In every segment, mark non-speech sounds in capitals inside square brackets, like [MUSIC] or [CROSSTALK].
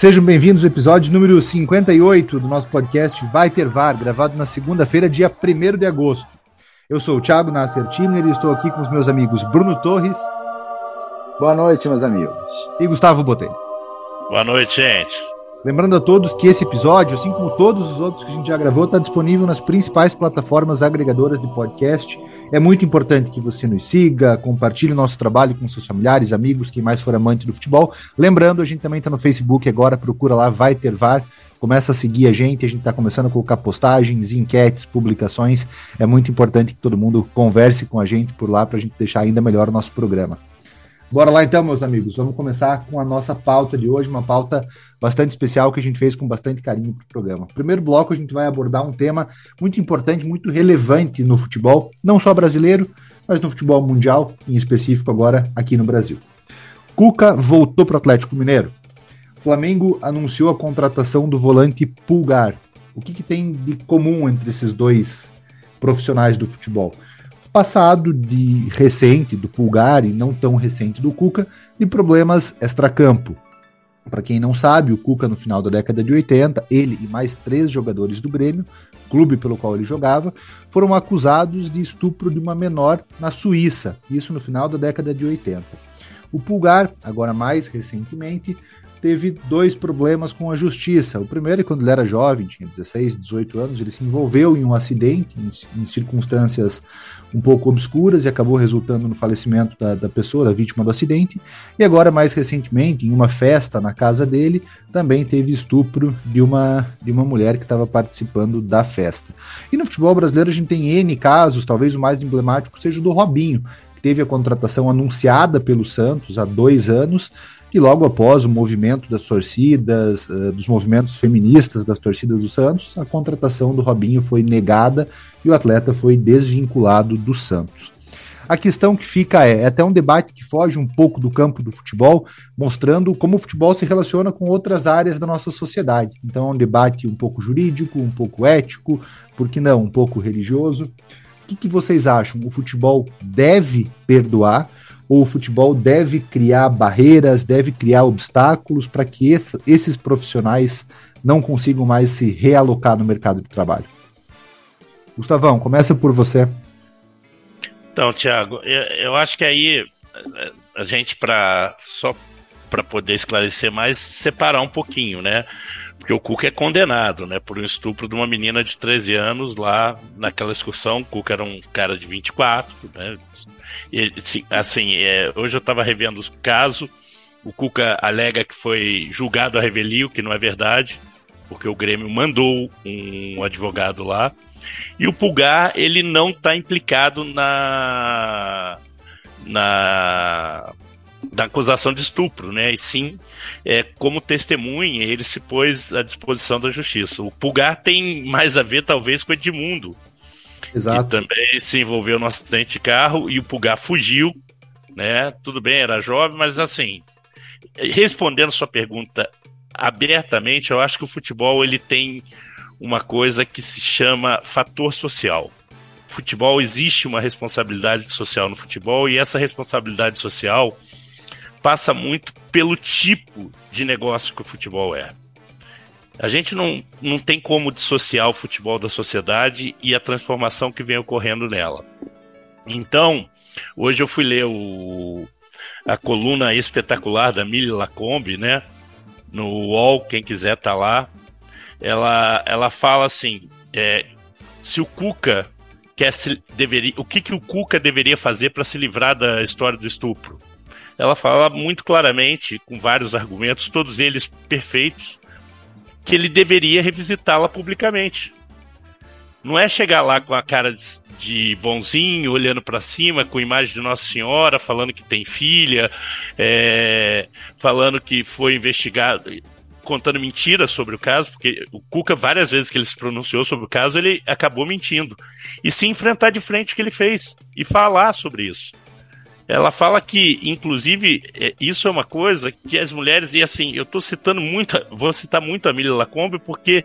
Sejam bem-vindos ao episódio número 58 do nosso podcast Vai Ter VAR, gravado na segunda-feira, dia 1 de agosto. Eu sou o Thiago Nasser Timner e estou aqui com os meus amigos Bruno Torres. Boa noite, meus amigos. E Gustavo Botelho. Boa noite, gente. Lembrando a todos que esse episódio, assim como todos os outros que a gente já gravou, está disponível nas principais plataformas agregadoras de podcast. É muito importante que você nos siga, compartilhe o nosso trabalho com seus familiares, amigos, quem mais for amante do futebol. Lembrando, a gente também está no Facebook agora, procura lá, vai ter VAR. Começa a seguir a gente, a gente está começando a colocar postagens, enquetes, publicações. É muito importante que todo mundo converse com a gente por lá para a gente deixar ainda melhor o nosso programa. Bora lá então, meus amigos. Vamos começar com a nossa pauta de hoje, uma pauta bastante especial que a gente fez com bastante carinho para o programa. Primeiro bloco, a gente vai abordar um tema muito importante, muito relevante no futebol, não só brasileiro, mas no futebol mundial, em específico agora aqui no Brasil. Cuca voltou para o Atlético Mineiro. Flamengo anunciou a contratação do volante Pulgar. O que, que tem de comum entre esses dois profissionais do futebol? Passado de recente do Pulgar e não tão recente do Cuca de problemas extracampo. Para quem não sabe, o Cuca no final da década de 80, ele e mais três jogadores do Grêmio, clube pelo qual ele jogava, foram acusados de estupro de uma menor na Suíça, isso no final da década de 80. O Pulgar, agora mais recentemente, teve dois problemas com a justiça. O primeiro é quando ele era jovem, tinha 16, 18 anos, ele se envolveu em um acidente, em, em circunstâncias um pouco obscuras e acabou resultando no falecimento da, da, pessoa, da vítima do acidente. E agora, mais recentemente, em uma festa na casa dele, também teve estupro de uma, de uma mulher que estava participando da festa. E no futebol brasileiro a gente tem N casos, talvez o mais emblemático seja o do Robinho, que teve a contratação anunciada pelo Santos há dois anos. E logo após o movimento das torcidas, uh, dos movimentos feministas das torcidas do Santos, a contratação do Robinho foi negada e o atleta foi desvinculado do Santos. A questão que fica é, é até um debate que foge um pouco do campo do futebol, mostrando como o futebol se relaciona com outras áreas da nossa sociedade. Então é um debate um pouco jurídico, um pouco ético, por que não, um pouco religioso. O que, que vocês acham? O futebol deve perdoar? Ou o futebol deve criar barreiras, deve criar obstáculos para que esse, esses profissionais não consigam mais se realocar no mercado de trabalho? Gustavão, começa por você. Então, Thiago, eu, eu acho que aí a gente, para só para poder esclarecer mais, separar um pouquinho, né? Porque o Cuca é condenado, né, por um estupro de uma menina de 13 anos lá naquela excursão. O Cuca era um cara de 24, né? Assim, é, hoje eu estava revendo o caso. O Cuca alega que foi julgado a revelio, que não é verdade, porque o Grêmio mandou um advogado lá. E o Pulgar, ele não está implicado na, na, acusação de estupro, né? E sim, é, como testemunha, ele se pôs à disposição da justiça. O Pulgar tem mais a ver, talvez, com o Edmundo, Exato. Que também se envolveu no acidente de carro e o Pulgar fugiu, né? Tudo bem, era jovem, mas assim, respondendo sua pergunta abertamente, eu acho que o futebol ele tem uma coisa que se chama fator social. Futebol existe uma responsabilidade social no futebol e essa responsabilidade social passa muito pelo tipo de negócio que o futebol é. A gente não, não tem como dissociar o futebol da sociedade e a transformação que vem ocorrendo nela. Então, hoje eu fui ler o, a coluna espetacular da Mili Lacombe, né? No UOL, quem quiser tá lá. Ela, ela fala assim: é, se o Cuca quer se, deveria, o que, que o Cuca deveria fazer para se livrar da história do estupro? Ela fala muito claramente, com vários argumentos, todos eles perfeitos, que ele deveria revisitá-la publicamente. Não é chegar lá com a cara de, de bonzinho, olhando para cima, com imagem de Nossa Senhora, falando que tem filha, é, falando que foi investigado, contando mentiras sobre o caso, porque o Cuca, várias vezes que ele se pronunciou sobre o caso, ele acabou mentindo. E se enfrentar de frente o que ele fez e falar sobre isso. Ela fala que, inclusive, é, isso é uma coisa que as mulheres, e assim, eu estou citando muito, vou citar muito a Mila Lacombe, porque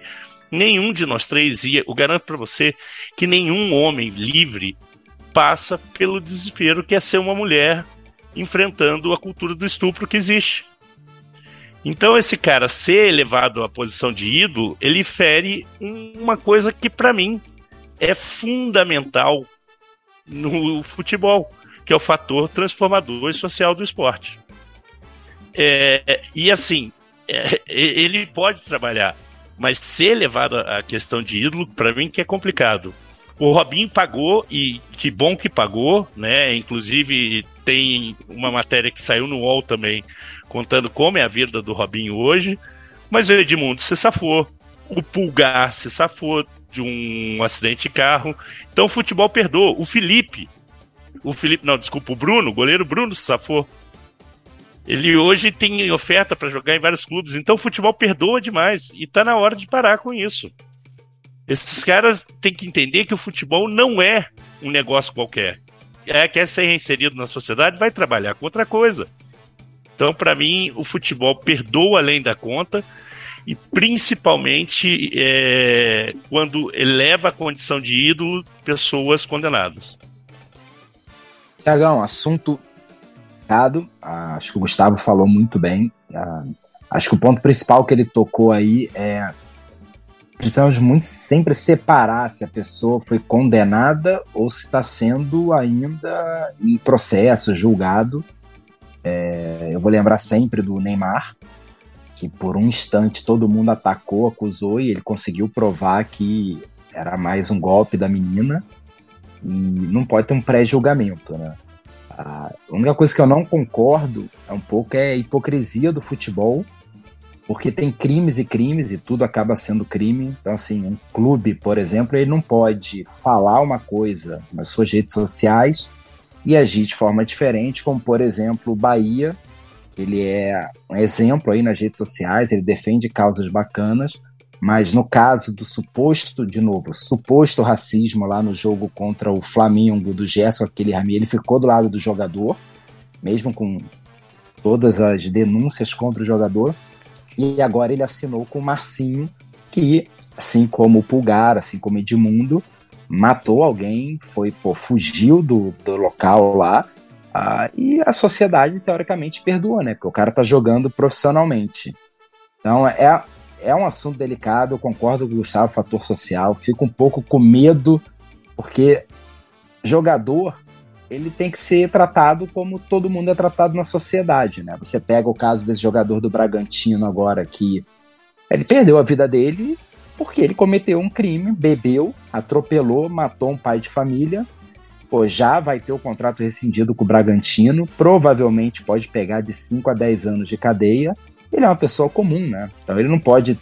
nenhum de nós três, e eu garanto para você que nenhum homem livre passa pelo desespero que é ser uma mulher enfrentando a cultura do estupro que existe. Então esse cara ser elevado à posição de ídolo, ele fere uma coisa que para mim é fundamental no futebol, que é o fator transformador e social do esporte. É, e assim, é, ele pode trabalhar, mas ser levado à questão de ídolo, para mim, que é complicado. O Robinho pagou, e que bom que pagou, né? Inclusive, tem uma matéria que saiu no UOL também, contando como é a vida do Robinho hoje. Mas o Edmundo se safou, o Pulgar se safou de um acidente de carro. Então o futebol perdoa. O Felipe o Felipe, não, desculpa, o Bruno, o goleiro Bruno se safou. Ele hoje tem oferta para jogar em vários clubes, então o futebol perdoa demais e tá na hora de parar com isso. Esses caras têm que entender que o futebol não é um negócio qualquer. É, quer ser reinserido na sociedade, vai trabalhar com outra coisa. Então, para mim, o futebol perdoa além da conta e principalmente é, quando eleva a condição de ídolo pessoas condenadas. Tiagão, assunto dado. Acho que o Gustavo falou muito bem. Ah, acho que o ponto principal que ele tocou aí é precisamos muito sempre separar se a pessoa foi condenada ou se está sendo ainda em processo, julgado. É, eu vou lembrar sempre do Neymar, que por um instante todo mundo atacou, acusou e ele conseguiu provar que era mais um golpe da menina e não pode ter um pré-julgamento, né? A única coisa que eu não concordo é um pouco é a hipocrisia do futebol, porque tem crimes e crimes e tudo acaba sendo crime. Então, assim, um clube, por exemplo, ele não pode falar uma coisa nas suas redes sociais e agir de forma diferente, como, por exemplo, o Bahia, ele é um exemplo aí nas redes sociais, ele defende causas bacanas, mas no caso do suposto, de novo, suposto racismo lá no jogo contra o Flamengo do Gerson, aquele Rami, ele ficou do lado do jogador, mesmo com todas as denúncias contra o jogador. E agora ele assinou com o Marcinho, que, assim como o Pulgar, assim como Edmundo, matou alguém, foi, pô, fugiu do, do local lá. Ah, e a sociedade, teoricamente, perdoa, né? Porque o cara tá jogando profissionalmente. Então, é, é um assunto delicado, eu concordo com o Gustavo, fator social, fico um pouco com medo, porque jogador, ele tem que ser tratado como todo mundo é tratado na sociedade, né? Você pega o caso desse jogador do Bragantino agora, que ele perdeu a vida dele porque ele cometeu um crime, bebeu, atropelou, matou um pai de família, pô, já vai ter o contrato rescindido com o Bragantino, provavelmente pode pegar de 5 a 10 anos de cadeia, ele é uma pessoa comum, né? Então ele não pode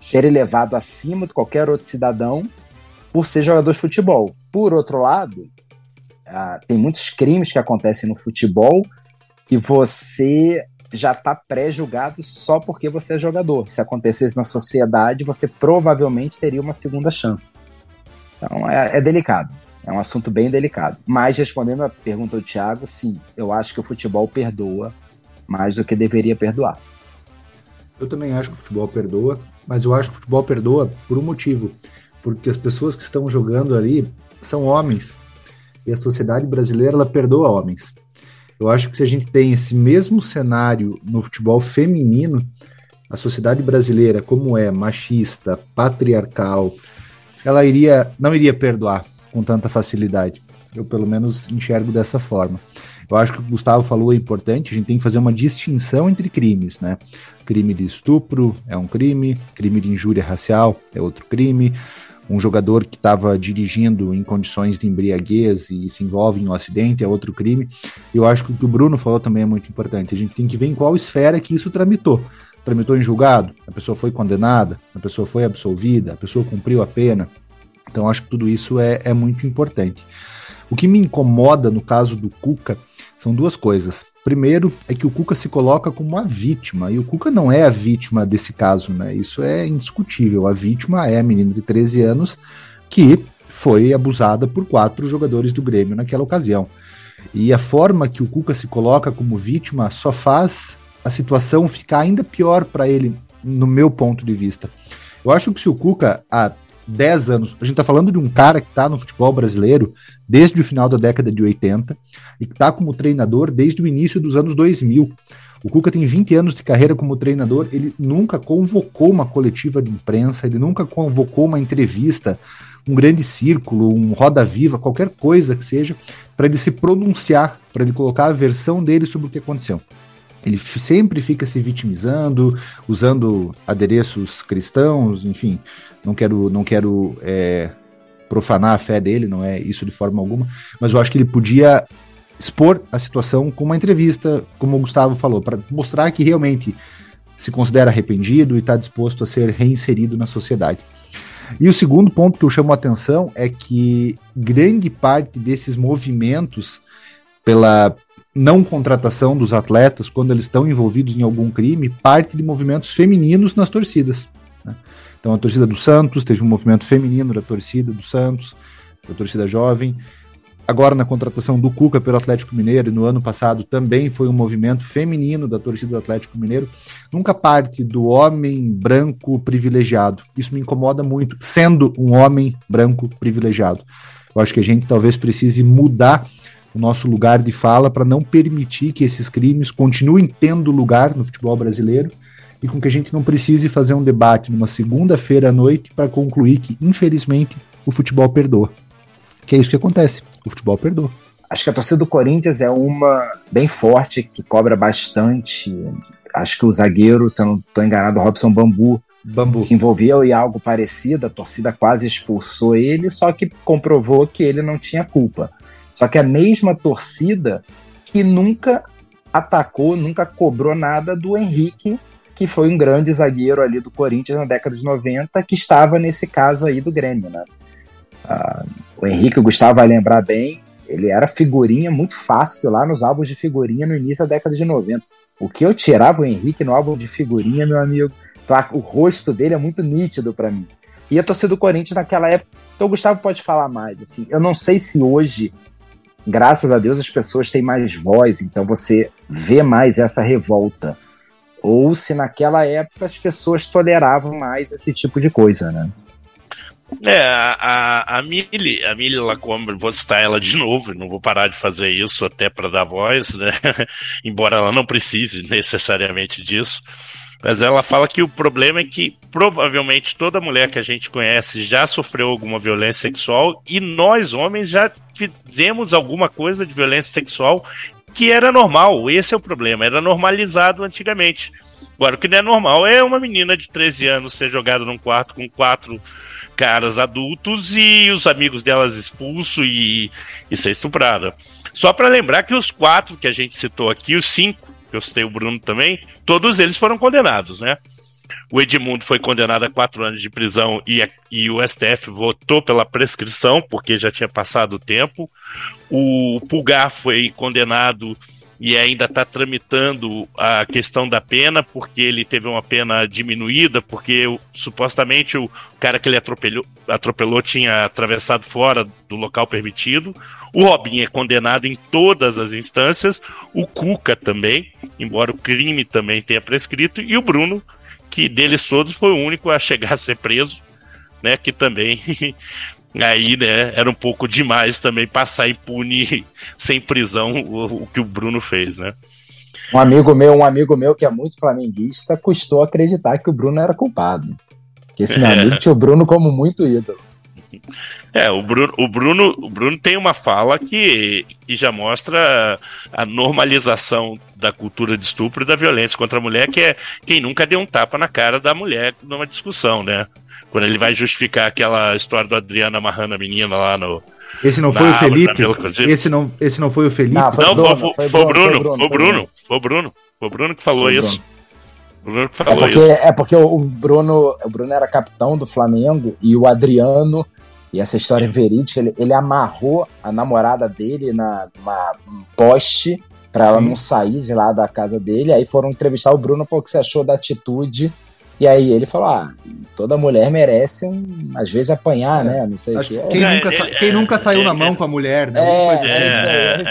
ser elevado acima de qualquer outro cidadão por ser jogador de futebol. Por outro lado, uh, tem muitos crimes que acontecem no futebol e você já está pré-julgado só porque você é jogador. Se acontecesse na sociedade, você provavelmente teria uma segunda chance. Então é, é delicado. É um assunto bem delicado. Mas respondendo a pergunta do Thiago, sim, eu acho que o futebol perdoa mais do que deveria perdoar. Eu também acho que o futebol perdoa, mas eu acho que o futebol perdoa por um motivo. Porque as pessoas que estão jogando ali são homens. E a sociedade brasileira, ela perdoa homens. Eu acho que se a gente tem esse mesmo cenário no futebol feminino, a sociedade brasileira, como é machista, patriarcal, ela iria não iria perdoar com tanta facilidade. Eu pelo menos enxergo dessa forma. Eu acho que o Gustavo falou é importante, a gente tem que fazer uma distinção entre crimes, né? Crime de estupro é um crime, crime de injúria racial é outro crime. Um jogador que estava dirigindo em condições de embriaguez e se envolve em um acidente é outro crime. Eu acho que o que o Bruno falou também é muito importante. A gente tem que ver em qual esfera que isso tramitou. Tramitou em julgado, a pessoa foi condenada, a pessoa foi absolvida, a pessoa cumpriu a pena. Então acho que tudo isso é, é muito importante. O que me incomoda no caso do Cuca são duas coisas. Primeiro é que o Cuca se coloca como a vítima, e o Cuca não é a vítima desse caso, né? Isso é indiscutível. A vítima é a menina de 13 anos que foi abusada por quatro jogadores do Grêmio naquela ocasião. E a forma que o Cuca se coloca como vítima só faz a situação ficar ainda pior para ele, no meu ponto de vista. Eu acho que se o Cuca, há 10 anos, a gente está falando de um cara que está no futebol brasileiro desde o final da década de 80 e que está como treinador desde o início dos anos 2000. O Cuca tem 20 anos de carreira como treinador, ele nunca convocou uma coletiva de imprensa, ele nunca convocou uma entrevista, um grande círculo, um roda viva, qualquer coisa que seja, para ele se pronunciar, para ele colocar a versão dele sobre o que aconteceu. Ele sempre fica se vitimizando, usando adereços cristãos, enfim, não quero, não quero é, profanar a fé dele, não é isso de forma alguma, mas eu acho que ele podia expor a situação com uma entrevista, como o Gustavo falou, para mostrar que realmente se considera arrependido e está disposto a ser reinserido na sociedade. E o segundo ponto que eu chamo a atenção é que grande parte desses movimentos pela não contratação dos atletas quando eles estão envolvidos em algum crime parte de movimentos femininos nas torcidas. Né? Então a torcida do Santos teve um movimento feminino da torcida do Santos, da torcida jovem. Agora na contratação do Cuca pelo Atlético Mineiro e no ano passado também foi um movimento feminino da torcida do Atlético Mineiro. Nunca parte do homem branco privilegiado. Isso me incomoda muito, sendo um homem branco privilegiado. Eu acho que a gente talvez precise mudar o nosso lugar de fala para não permitir que esses crimes continuem tendo lugar no futebol brasileiro e com que a gente não precise fazer um debate numa segunda-feira à noite para concluir que, infelizmente, o futebol perdoa. Que é isso que acontece, o futebol perdoa. Acho que a torcida do Corinthians é uma bem forte, que cobra bastante. Acho que o zagueiro, se eu não estou enganado, o Robson Bambu, Bambu, se envolveu em algo parecido, a torcida quase expulsou ele, só que comprovou que ele não tinha culpa. Só que a mesma torcida que nunca atacou, nunca cobrou nada do Henrique que foi um grande zagueiro ali do Corinthians na década de 90, que estava nesse caso aí do Grêmio, né? Ah, o Henrique o Gustavo vai lembrar bem, ele era figurinha muito fácil lá nos álbuns de figurinha no início da década de 90. O que eu tirava o Henrique no álbum de figurinha, meu amigo, tá, o rosto dele é muito nítido para mim. E a torcida do Corinthians naquela época, então o Gustavo pode falar mais, assim, eu não sei se hoje, graças a Deus, as pessoas têm mais voz, então você vê mais essa revolta ou se naquela época as pessoas toleravam mais esse tipo de coisa, né? É, a, a, a Lacombe, vou citar ela de novo, não vou parar de fazer isso até para dar voz, né? [LAUGHS] Embora ela não precise necessariamente disso. Mas ela fala que o problema é que provavelmente toda mulher que a gente conhece já sofreu alguma violência sexual e nós, homens, já fizemos alguma coisa de violência sexual que era normal. Esse é o problema, era normalizado antigamente. Agora, o que não é normal é uma menina de 13 anos ser jogada num quarto com quatro caras adultos e os amigos delas expulsos e, e ser estuprada. Só para lembrar que os quatro que a gente citou aqui, os cinco, que eu citei o Bruno também, todos eles foram condenados, né? O Edmundo foi condenado a quatro anos de prisão e, e o STF votou pela prescrição, porque já tinha passado o tempo. O Pulgar foi condenado e ainda está tramitando a questão da pena, porque ele teve uma pena diminuída, porque supostamente o cara que ele atropelou, atropelou tinha atravessado fora do local permitido. O Robin é condenado em todas as instâncias, o Cuca também, embora o crime também tenha prescrito, e o Bruno que deles todos foi o único a chegar a ser preso, né? Que também [LAUGHS] aí, né, era um pouco demais também passar impune [LAUGHS] sem prisão o, o, que o Bruno fez, né? Um amigo meu, um amigo meu que é muito flamenguista, custou acreditar que o Bruno era culpado. Que esse meu [LAUGHS] amigo tinha o Bruno como muito ídolo. É, o Bruno, o Bruno, o Bruno tem uma fala que, que já mostra a normalização da cultura de estupro e da violência contra a mulher, que é quem nunca deu um tapa na cara da mulher numa discussão, né? Quando ele vai justificar aquela história do Adriano amarrando a menina lá no. Esse não foi o Felipe? Esse não, esse não foi o Felipe? Não, foi, não, Bruno, foi, foi, foi, o Bruno, foi o Bruno, foi o Bruno, foi o Bruno que falou isso. O Bruno que falou é porque, isso. É porque o Bruno, o Bruno era capitão do Flamengo e o Adriano e essa história é [LAUGHS] verídica, ele, ele amarrou a namorada dele na, numa, num poste para ela não sair de lá da casa dele. Aí foram entrevistar o Bruno, falou o que você achou da atitude. E aí ele falou: ah, toda mulher merece, um, às vezes, apanhar, né? Não sei o que. Quem, é, nunca, ele, quem é, nunca saiu na mão com a mulher, né? É,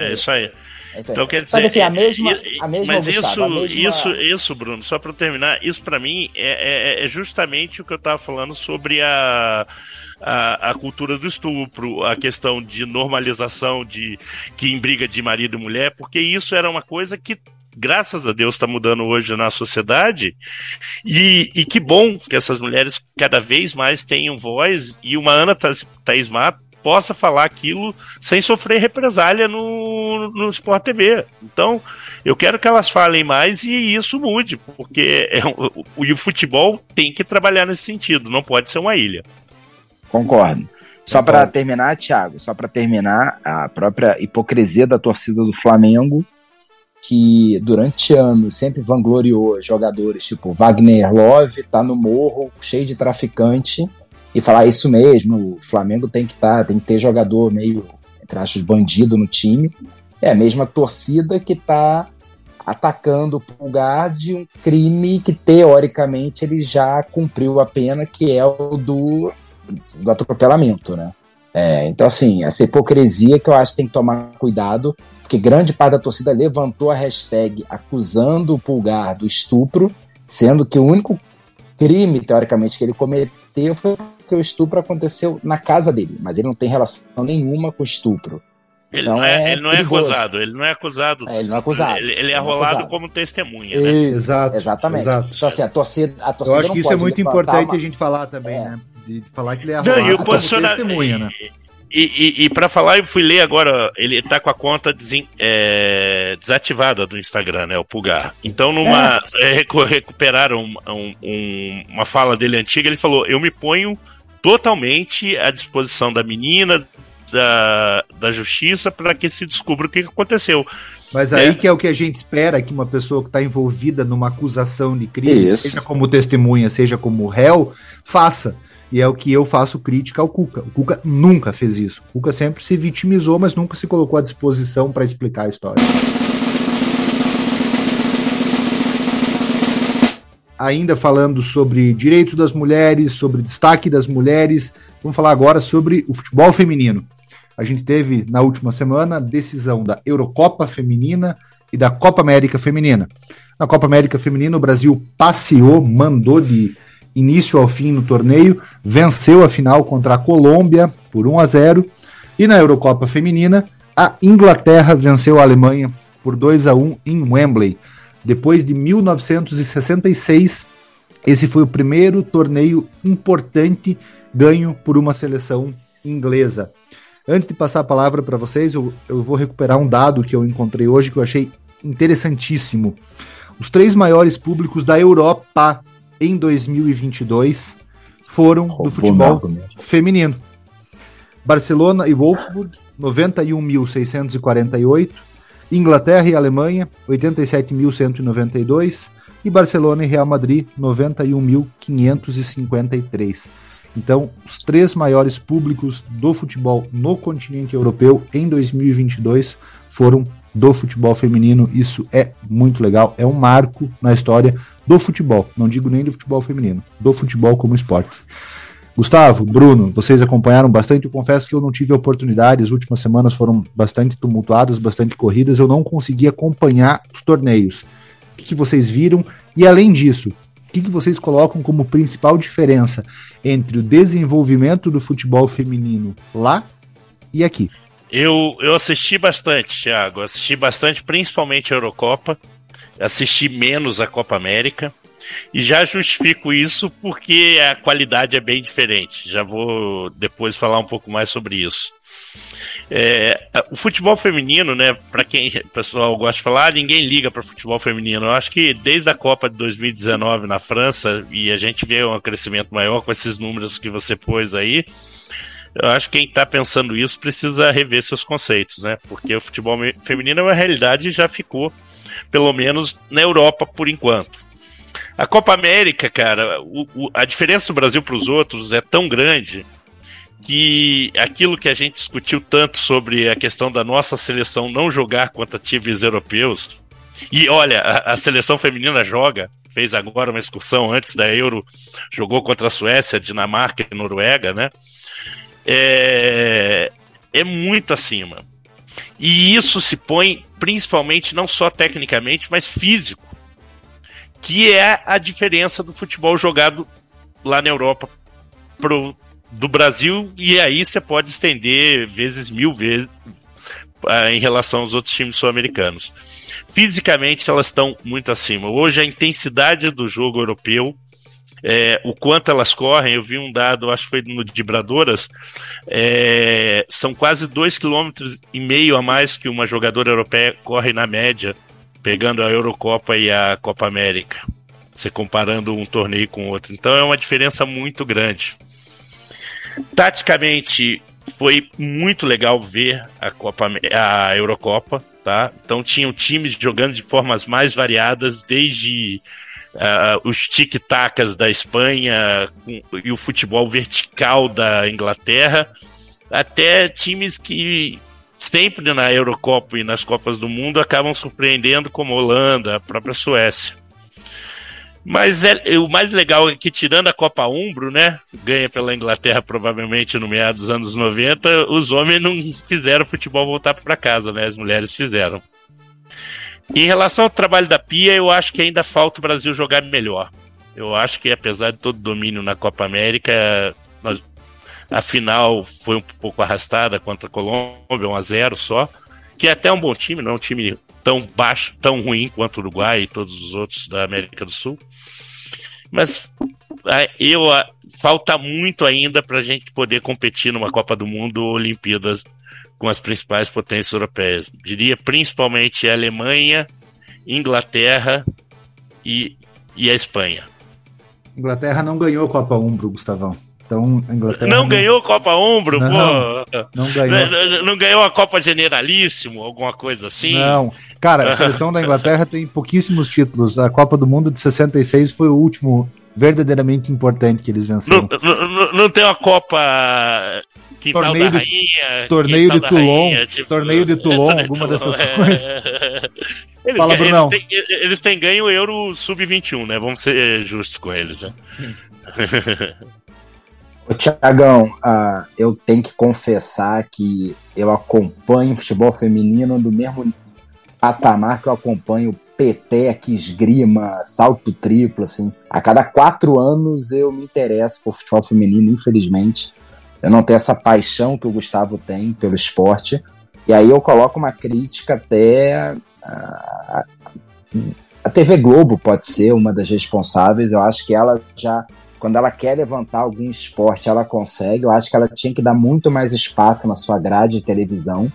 é, isso aí. Então quer dizer, assim, a mesma, a mesma mas Gustavo, isso, mesma... isso, isso, Bruno, só para terminar, isso para mim é, é, justamente o que eu estava falando sobre a a, a cultura do estupro, a questão de normalização de que em briga de marido e mulher, porque isso era uma coisa que graças a Deus está mudando hoje na sociedade. E, e, que bom que essas mulheres cada vez mais tenham voz e uma Ana Thaís Mato possa falar aquilo sem sofrer represália no, no Sport TV. Então, eu quero que elas falem mais e isso mude, porque é, o, o, o futebol tem que trabalhar nesse sentido, não pode ser uma ilha. Concordo. Só para terminar, Thiago, só para terminar, a própria hipocrisia da torcida do Flamengo, que durante anos sempre vangloriou jogadores tipo Wagner Love, tá no morro, cheio de traficante, e falar isso mesmo, o Flamengo tem que tá, tem que ter jogador meio, entre aspas, bandido no time. É a mesma torcida que tá atacando o Pulgar de um crime que teoricamente ele já cumpriu a pena, que é o do do atropelamento, né? É, então, assim, essa hipocrisia que eu acho que tem que tomar cuidado, porque grande parte da torcida levantou a hashtag acusando o Pulgar do estupro, sendo que o único crime, teoricamente, que ele cometeu foi que o estupro aconteceu na casa dele, mas ele não tem relação nenhuma com o estupro. Ele, então, não é, é ele não é acusado, ele não é acusado. É, ele não é acusado. Ele, ele é, é rolado como testemunha, né? Exato. Exatamente. Exato. Então, assim, a torcida, a torcida Eu acho que isso é muito importante uma... a gente falar também, é. né? De falar que ele é arrolado, não, e o posiciona... testemunha, né? E, e, e para falar, eu fui ler agora, ele tá com a conta é, desativada do Instagram, né? O Pulgar. Então, numa. É. recuperaram um, um, uma fala dele antiga, ele falou: Eu me ponho totalmente à disposição da menina, da, da justiça, para que se descubra o que aconteceu. Mas aí é. que é o que a gente espera que uma pessoa que está envolvida numa acusação de crime, Isso. seja como testemunha, seja como réu, faça. E é o que eu faço crítica ao Cuca. O Cuca nunca fez isso. O Cuca sempre se vitimizou, mas nunca se colocou à disposição para explicar a história. Ainda falando sobre direitos das mulheres, sobre destaque das mulheres, vamos falar agora sobre o futebol feminino. A gente teve na última semana a decisão da Eurocopa Feminina e da Copa América Feminina. Na Copa América Feminina, o Brasil passeou, mandou de início ao fim no torneio, venceu a final contra a Colômbia por 1 a 0 e na Eurocopa Feminina, a Inglaterra venceu a Alemanha por 2 a 1 em Wembley. Depois de 1966, esse foi o primeiro torneio importante ganho por uma seleção inglesa. Antes de passar a palavra para vocês, eu, eu vou recuperar um dado que eu encontrei hoje que eu achei interessantíssimo. Os três maiores públicos da Europa em 2022 foram do futebol feminino. Barcelona e Wolfsburg, 91.648. Inglaterra e Alemanha, 87.192. E Barcelona e Real Madrid, 91.553. Então, os três maiores públicos do futebol no continente europeu em 2022 foram do futebol feminino. Isso é muito legal, é um marco na história do futebol, não digo nem do futebol feminino, do futebol como esporte. Gustavo, Bruno, vocês acompanharam bastante. Eu confesso que eu não tive oportunidade. As últimas semanas foram bastante tumultuadas, bastante corridas. Eu não consegui acompanhar os torneios. O que, que vocês viram? E além disso, o que, que vocês colocam como principal diferença entre o desenvolvimento do futebol feminino lá e aqui? Eu, eu assisti bastante, Thiago. Assisti bastante, principalmente a Eurocopa assisti menos a Copa América. E já justifico isso porque a qualidade é bem diferente. Já vou depois falar um pouco mais sobre isso. É, o futebol feminino, né? Para quem o pessoal gosta de falar, ninguém liga para futebol feminino. Eu acho que desde a Copa de 2019 na França e a gente vê um crescimento maior com esses números que você pôs aí. Eu acho que quem está pensando isso precisa rever seus conceitos, né? Porque o futebol feminino é uma realidade e já ficou pelo menos na Europa por enquanto. A Copa América, cara, o, o, a diferença do Brasil para os outros é tão grande que aquilo que a gente discutiu tanto sobre a questão da nossa seleção não jogar contra times europeus, e olha, a, a seleção feminina joga, fez agora uma excursão antes da Euro, jogou contra a Suécia, Dinamarca e Noruega, né? É, é muito acima. E isso se põe principalmente não só tecnicamente, mas físico, que é a diferença do futebol jogado lá na Europa pro, do Brasil, e aí você pode estender vezes mil vezes uh, em relação aos outros times sul-americanos. Fisicamente, elas estão muito acima. Hoje, a intensidade do jogo europeu, é, o quanto elas correm, eu vi um dado, acho que foi no Dibradoras, é, são quase 2,5 km a mais que uma jogadora europeia corre na média, pegando a Eurocopa e a Copa América. Você comparando um torneio com outro. Então é uma diferença muito grande. Taticamente, foi muito legal ver a Copa a Eurocopa, tá? Então tinham times jogando de formas mais variadas, desde uh, os tic-tacas da Espanha e o futebol vertical da Inglaterra, até times que sempre na Eurocopa e nas Copas do Mundo acabam surpreendendo, como a Holanda, a própria Suécia. Mas é, o mais legal é que, tirando a Copa Umbro, né? Ganha pela Inglaterra provavelmente no meio dos anos 90, os homens não fizeram o futebol voltar para casa, né? As mulheres fizeram. Em relação ao trabalho da Pia, eu acho que ainda falta o Brasil jogar melhor. Eu acho que, apesar de todo o domínio na Copa América, nós, a final foi um pouco arrastada contra a Colômbia, 1 a 0 só, que é até um bom time, não é um time tão baixo, tão ruim quanto o Uruguai e todos os outros da América do Sul. Mas eu falta muito ainda para a gente poder competir numa Copa do Mundo ou Olimpíadas com as principais potências europeias. Diria principalmente a Alemanha, Inglaterra e, e a Espanha. Inglaterra não ganhou a Copa Umbro, Gustavão. Então, a Inglaterra não, não... ganhou Copa Umbro, não, pô. Não ganhou. Não, não, ganhou a Copa Generalíssimo, alguma coisa assim? Não. Cara, a [LAUGHS] seleção da Inglaterra tem pouquíssimos títulos. A Copa do Mundo de 66 foi o último verdadeiramente importante que eles venceram. Não, não, não tem uma Copa Quintal torneio da de, Rainha, torneio de Toulon, rainha, tipo, torneio de Toulon, [LAUGHS] alguma Toulon, dessas é. coisas. [LAUGHS] Eles, Fala, eles Brunão. têm, eles têm ganho o Euro Sub-21, né? Vamos ser justos com eles, né? [LAUGHS] Ô, Tiagão, ah, eu tenho que confessar que eu acompanho futebol feminino do mesmo patamar que eu acompanho peteca, esgrima, salto triplo, assim. A cada quatro anos eu me interesso por futebol feminino, infelizmente. Eu não tenho essa paixão que o Gustavo tem pelo esporte. E aí eu coloco uma crítica até a, a TV Globo pode ser uma das responsáveis. Eu acho que ela já, quando ela quer levantar algum esporte, ela consegue. Eu acho que ela tinha que dar muito mais espaço na sua grade de televisão.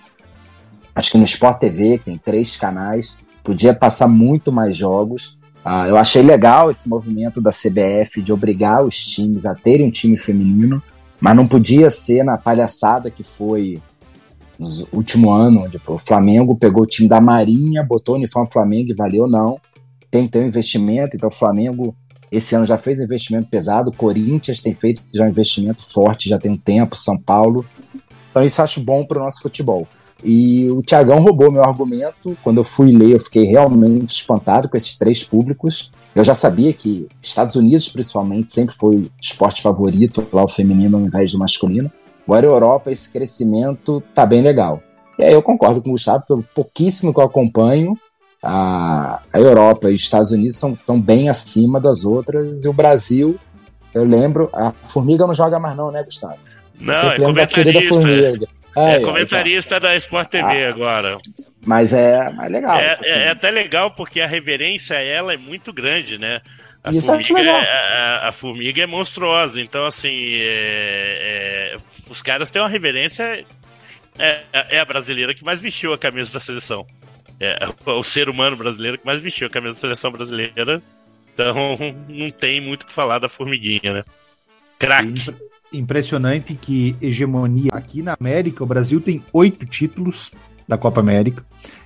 Acho que no Sport TV, que tem três canais, podia passar muito mais jogos. Ah, eu achei legal esse movimento da CBF de obrigar os times a terem um time feminino, mas não podia ser na palhaçada que foi no último ano, onde o Flamengo pegou o time da Marinha, botou o uniforme Flamengo e valeu, não. Tem que ter um investimento, então o Flamengo esse ano já fez um investimento pesado, o Corinthians tem feito já um investimento forte, já tem um tempo, São Paulo. Então isso acho bom para o nosso futebol. E o Tiagão roubou meu argumento. Quando eu fui ler, eu fiquei realmente espantado com esses três públicos. Eu já sabia que Estados Unidos, principalmente, sempre foi o esporte favorito, lá o feminino ao invés do masculino. Agora, a Europa, esse crescimento tá bem legal. E aí eu concordo com o Gustavo, pelo pouquíssimo que eu acompanho, a, a Europa e os Estados Unidos são tão bem acima das outras, e o Brasil, eu lembro, a Formiga não joga mais não, né, Gustavo? Não, é comentarista. Formiga. É ó, comentarista da Sport TV Ah. agora. Mas é mais legal. É, assim. é até legal porque a reverência a ela é muito grande, né? A Isso acho formiga, é, a, a formiga é monstruosa, então assim, é- é, os caras têm uma reverência. É, é a brasileira que mais vestiu a camisa da seleção. É o ser humano brasileiro que mais vestiu a camisa da seleção brasileira. Então [LAUGHS] não tem muito o que falar da formiguinha, né? Craque. Impre- Impressionante que hegemonia aqui na América, o Brasil tem oito títulos da Copa América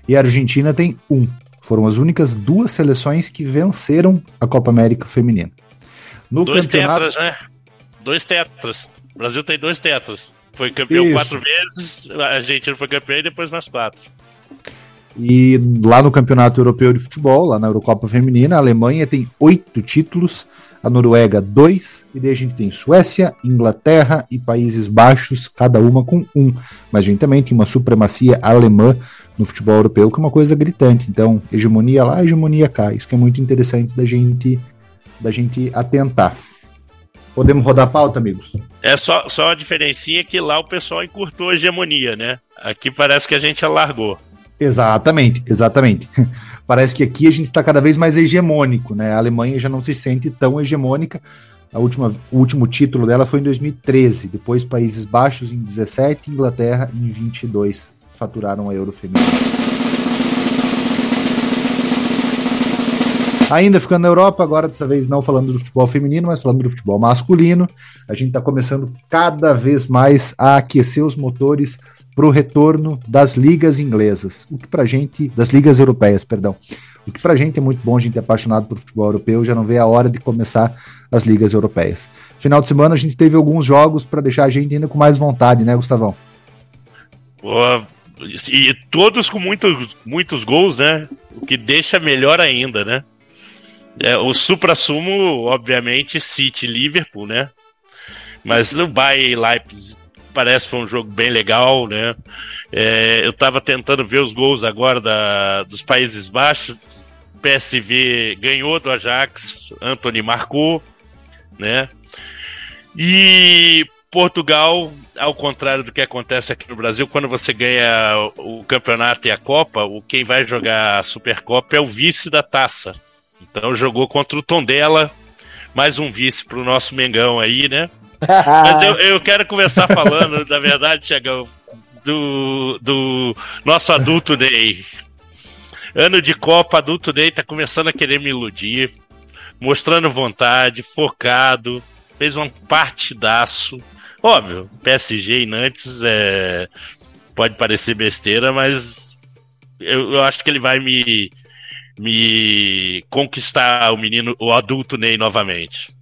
e a Argentina tem um. Foram as únicas duas seleções que venceram a Copa América feminina. No Dois campeonato, tetras, né? Dois tetras. O Brasil tem dois tetos. Foi campeão Isso. quatro vezes, a Argentina foi campeão e depois nós quatro. E lá no Campeonato Europeu de Futebol, lá na Eurocopa Feminina, a Alemanha tem oito títulos, a Noruega dois, e daí a gente tem Suécia, Inglaterra e Países Baixos, cada uma com um. Mas a gente também tem uma supremacia alemã no futebol europeu, que é uma coisa gritante. Então, hegemonia lá, hegemonia cá. Isso que é muito interessante da gente, da gente atentar. Podemos rodar a pauta, amigos? É só, só a diferencinha que lá o pessoal encurtou a hegemonia, né? Aqui parece que a gente alargou. Exatamente, exatamente. [LAUGHS] Parece que aqui a gente está cada vez mais hegemônico, né? A Alemanha já não se sente tão hegemônica. A última, o último título dela foi em 2013, depois Países Baixos em 17, Inglaterra em 22 faturaram a Euro feminina. Ainda ficando na Europa, agora dessa vez não falando do futebol feminino, mas falando do futebol masculino. A gente está começando cada vez mais a aquecer os motores para o retorno das ligas inglesas, o que para gente, das ligas europeias, perdão. O que para gente é muito bom, a gente é apaixonado por futebol europeu, já não vê a hora de começar as ligas europeias. Final de semana a gente teve alguns jogos para deixar a gente ainda com mais vontade, né, Gustavão? E todos com muitos, muitos gols, né? O que deixa melhor ainda, né? É, o supra-sumo, obviamente, City Liverpool, né? Mas o Bayern Leipzig parece foi um jogo bem legal, né? É, eu tava tentando ver os gols agora da, dos Países Baixos. PSV ganhou do Ajax, Anthony marcou, né? E Portugal, ao contrário do que acontece aqui no Brasil, quando você ganha o campeonato e a Copa, o quem vai jogar a Supercopa é o vice da taça. Então jogou contra o Tondela, mais um vice pro nosso Mengão aí, né? [LAUGHS] Mas eu, eu quero começar falando, na verdade, Tiagão, do, do nosso adulto Ney. Ano de Copa, adulto Ney tá começando a querer me iludir, mostrando vontade, focado, fez um partidaço. Óbvio, PSG e Nantes é, pode parecer besteira, mas eu, eu acho que ele vai me, me conquistar o menino, o adulto Ney novamente.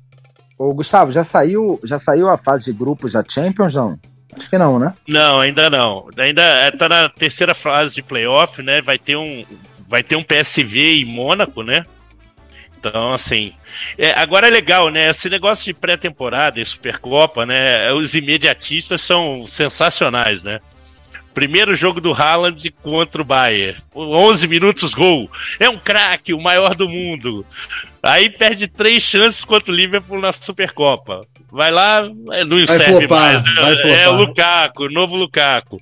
Ô, Gustavo, já saiu, já saiu a fase de grupos da Champions, não? Acho que não, né? Não, ainda não. Ainda é, tá na terceira fase de playoff, né? Vai ter um, vai ter um PSV e Mônaco, né? Então, assim. É, agora é legal, né? Esse negócio de pré-temporada e Supercopa, né? Os imediatistas são sensacionais, né? Primeiro jogo do Haaland contra o Bayern. 11 minutos gol. É um craque, o maior do mundo. Aí perde três chances contra o Liverpool na Supercopa. Vai lá, não Vai serve flopar, mais. É, é o Lukaku, novo Lukaku.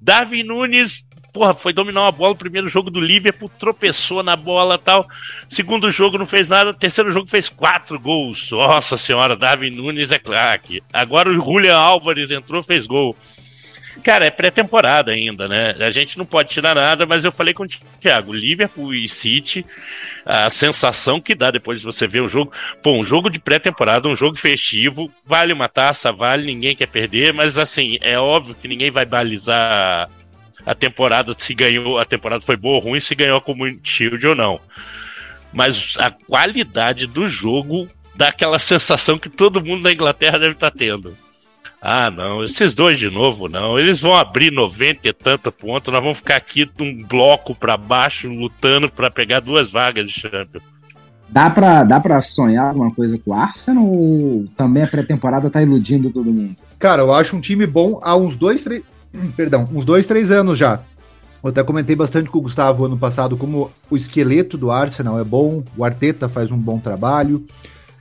Darwin Nunes, porra, foi dominar uma bola. Primeiro jogo do Liverpool, tropeçou na bola tal. Segundo jogo não fez nada. Terceiro jogo fez quatro gols. Nossa senhora, Darwin Nunes é craque. Agora o Julian Álvares entrou, fez gol. Cara, é pré-temporada ainda, né? A gente não pode tirar nada, mas eu falei com o Thiago, Liverpool e City, a sensação que dá depois de você ver o jogo. Pô, um jogo de pré-temporada, um jogo festivo, vale uma taça, vale, ninguém quer perder, mas assim, é óbvio que ninguém vai balizar a temporada se ganhou, a temporada foi boa ou ruim, se ganhou a Community Shield ou não. Mas a qualidade do jogo dá aquela sensação que todo mundo na Inglaterra deve estar tendo. Ah, não, esses dois de novo não. Eles vão abrir 90 e tanto ponto. Nós vamos ficar aqui num bloco pra baixo, lutando pra pegar duas vagas de Champions. Dá pra, dá pra sonhar alguma coisa com o Arsenal ou também a pré-temporada tá iludindo todo mundo? Cara, eu acho um time bom há uns dois, três. [CLEARS THROAT] Perdão, uns dois, três anos já. Eu até comentei bastante com o Gustavo ano passado como o esqueleto do Arsenal é bom, o Arteta faz um bom trabalho.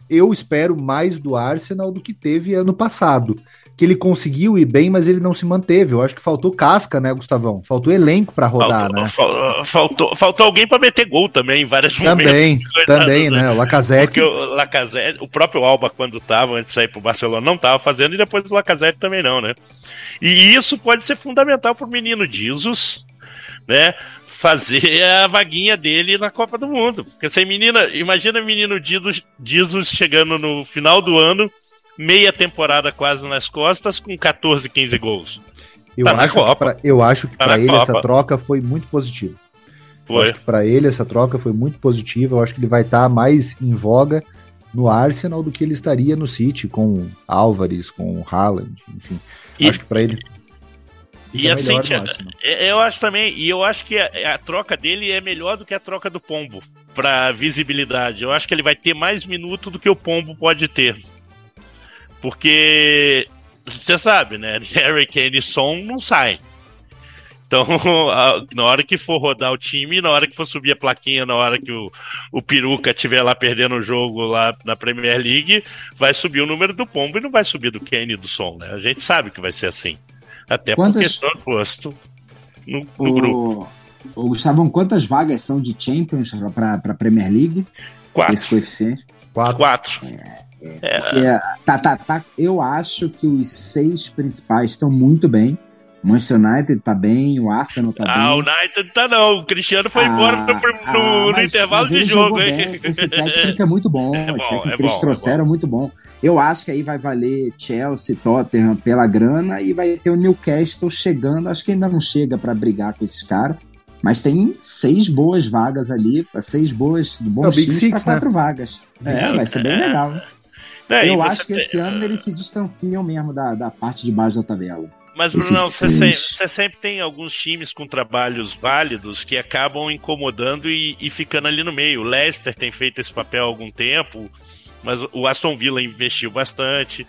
Eu espero mais do Arsenal do que teve ano passado. Que ele conseguiu ir bem, mas ele não se manteve. Eu acho que faltou casca, né, Gustavão? Faltou elenco pra rodar, faltou, né? fal- faltou, faltou alguém pra meter gol também em vários Também, momentos. Também, [LAUGHS] né? O Lacazette. Porque o Lacazette, o próprio Alba, quando tava, antes de sair pro Barcelona, não tava fazendo, e depois o Lacazette também não, né? E isso pode ser fundamental pro menino Jesus, né? Fazer a vaguinha dele na Copa do Mundo. Porque essa menina, imagina o menino Jesus, Jesus chegando no final do ano, meia temporada quase nas costas, com 14, 15 gols. Eu, Tá na acho que Copa. pra, eu acho que Tá pra na ele essa Copa. troca foi muito positiva. Eu Foi. acho que pra ele essa troca foi muito positiva. Eu acho que ele vai estar mais em voga no Arsenal do que ele estaria no City com Álvares, com Haaland, enfim. E, acho que para ele e assim, é, eu acho também, e eu acho que a, a, troca dele é melhor do que a troca do Pombo para visibilidade. Eu acho que ele vai ter mais minuto do que o Pombo pode ter. Porque você sabe, né? [LAUGHS] Harry Kane e Son não sai. Então, [LAUGHS] na hora que for rodar o time, na hora que for subir a plaquinha, na hora que o, o Peruca estiver lá perdendo o jogo lá na Premier League, vai subir o número do Pombo e não vai subir do Kane e do Som, né? A gente sabe que vai ser assim. Até quantas... porque estão posto no, no o... grupo. O Gustavão, quantas vagas são de Champions para a Premier League? Quatro. Esse coeficiente? Quatro. Quatro. É, é, é. Porque, tá, tá, tá, eu acho que os seis principais estão muito bem. O Manchester United tá bem, o Arsenal tá ah, bem. Ah, o United tá não. O Cristiano foi ah, embora no, no, ah, mas, intervalo de jogo, hein? Esse [LAUGHS] técnico é muito bom. É bom, Esse técnico é que eles bom, trouxeram é muito bom. Eu acho que aí vai valer Chelsea, Tottenham pela grana e vai ter o Newcastle chegando. Acho que ainda não chega para brigar com esses caras. Mas tem seis boas vagas ali, seis boas, bons é times para quatro né? vagas. É, vai ser bem é. legal. É, eu acho que tem... esse ano eles se distanciam mesmo da, da parte de baixo da tabela. Mas, Bruno, você sempre, você sempre, tem alguns times com trabalhos válidos que acabam incomodando e, e, ficando ali no meio. O Leicester tem feito esse papel há algum tempo, mas o Aston Villa investiu bastante.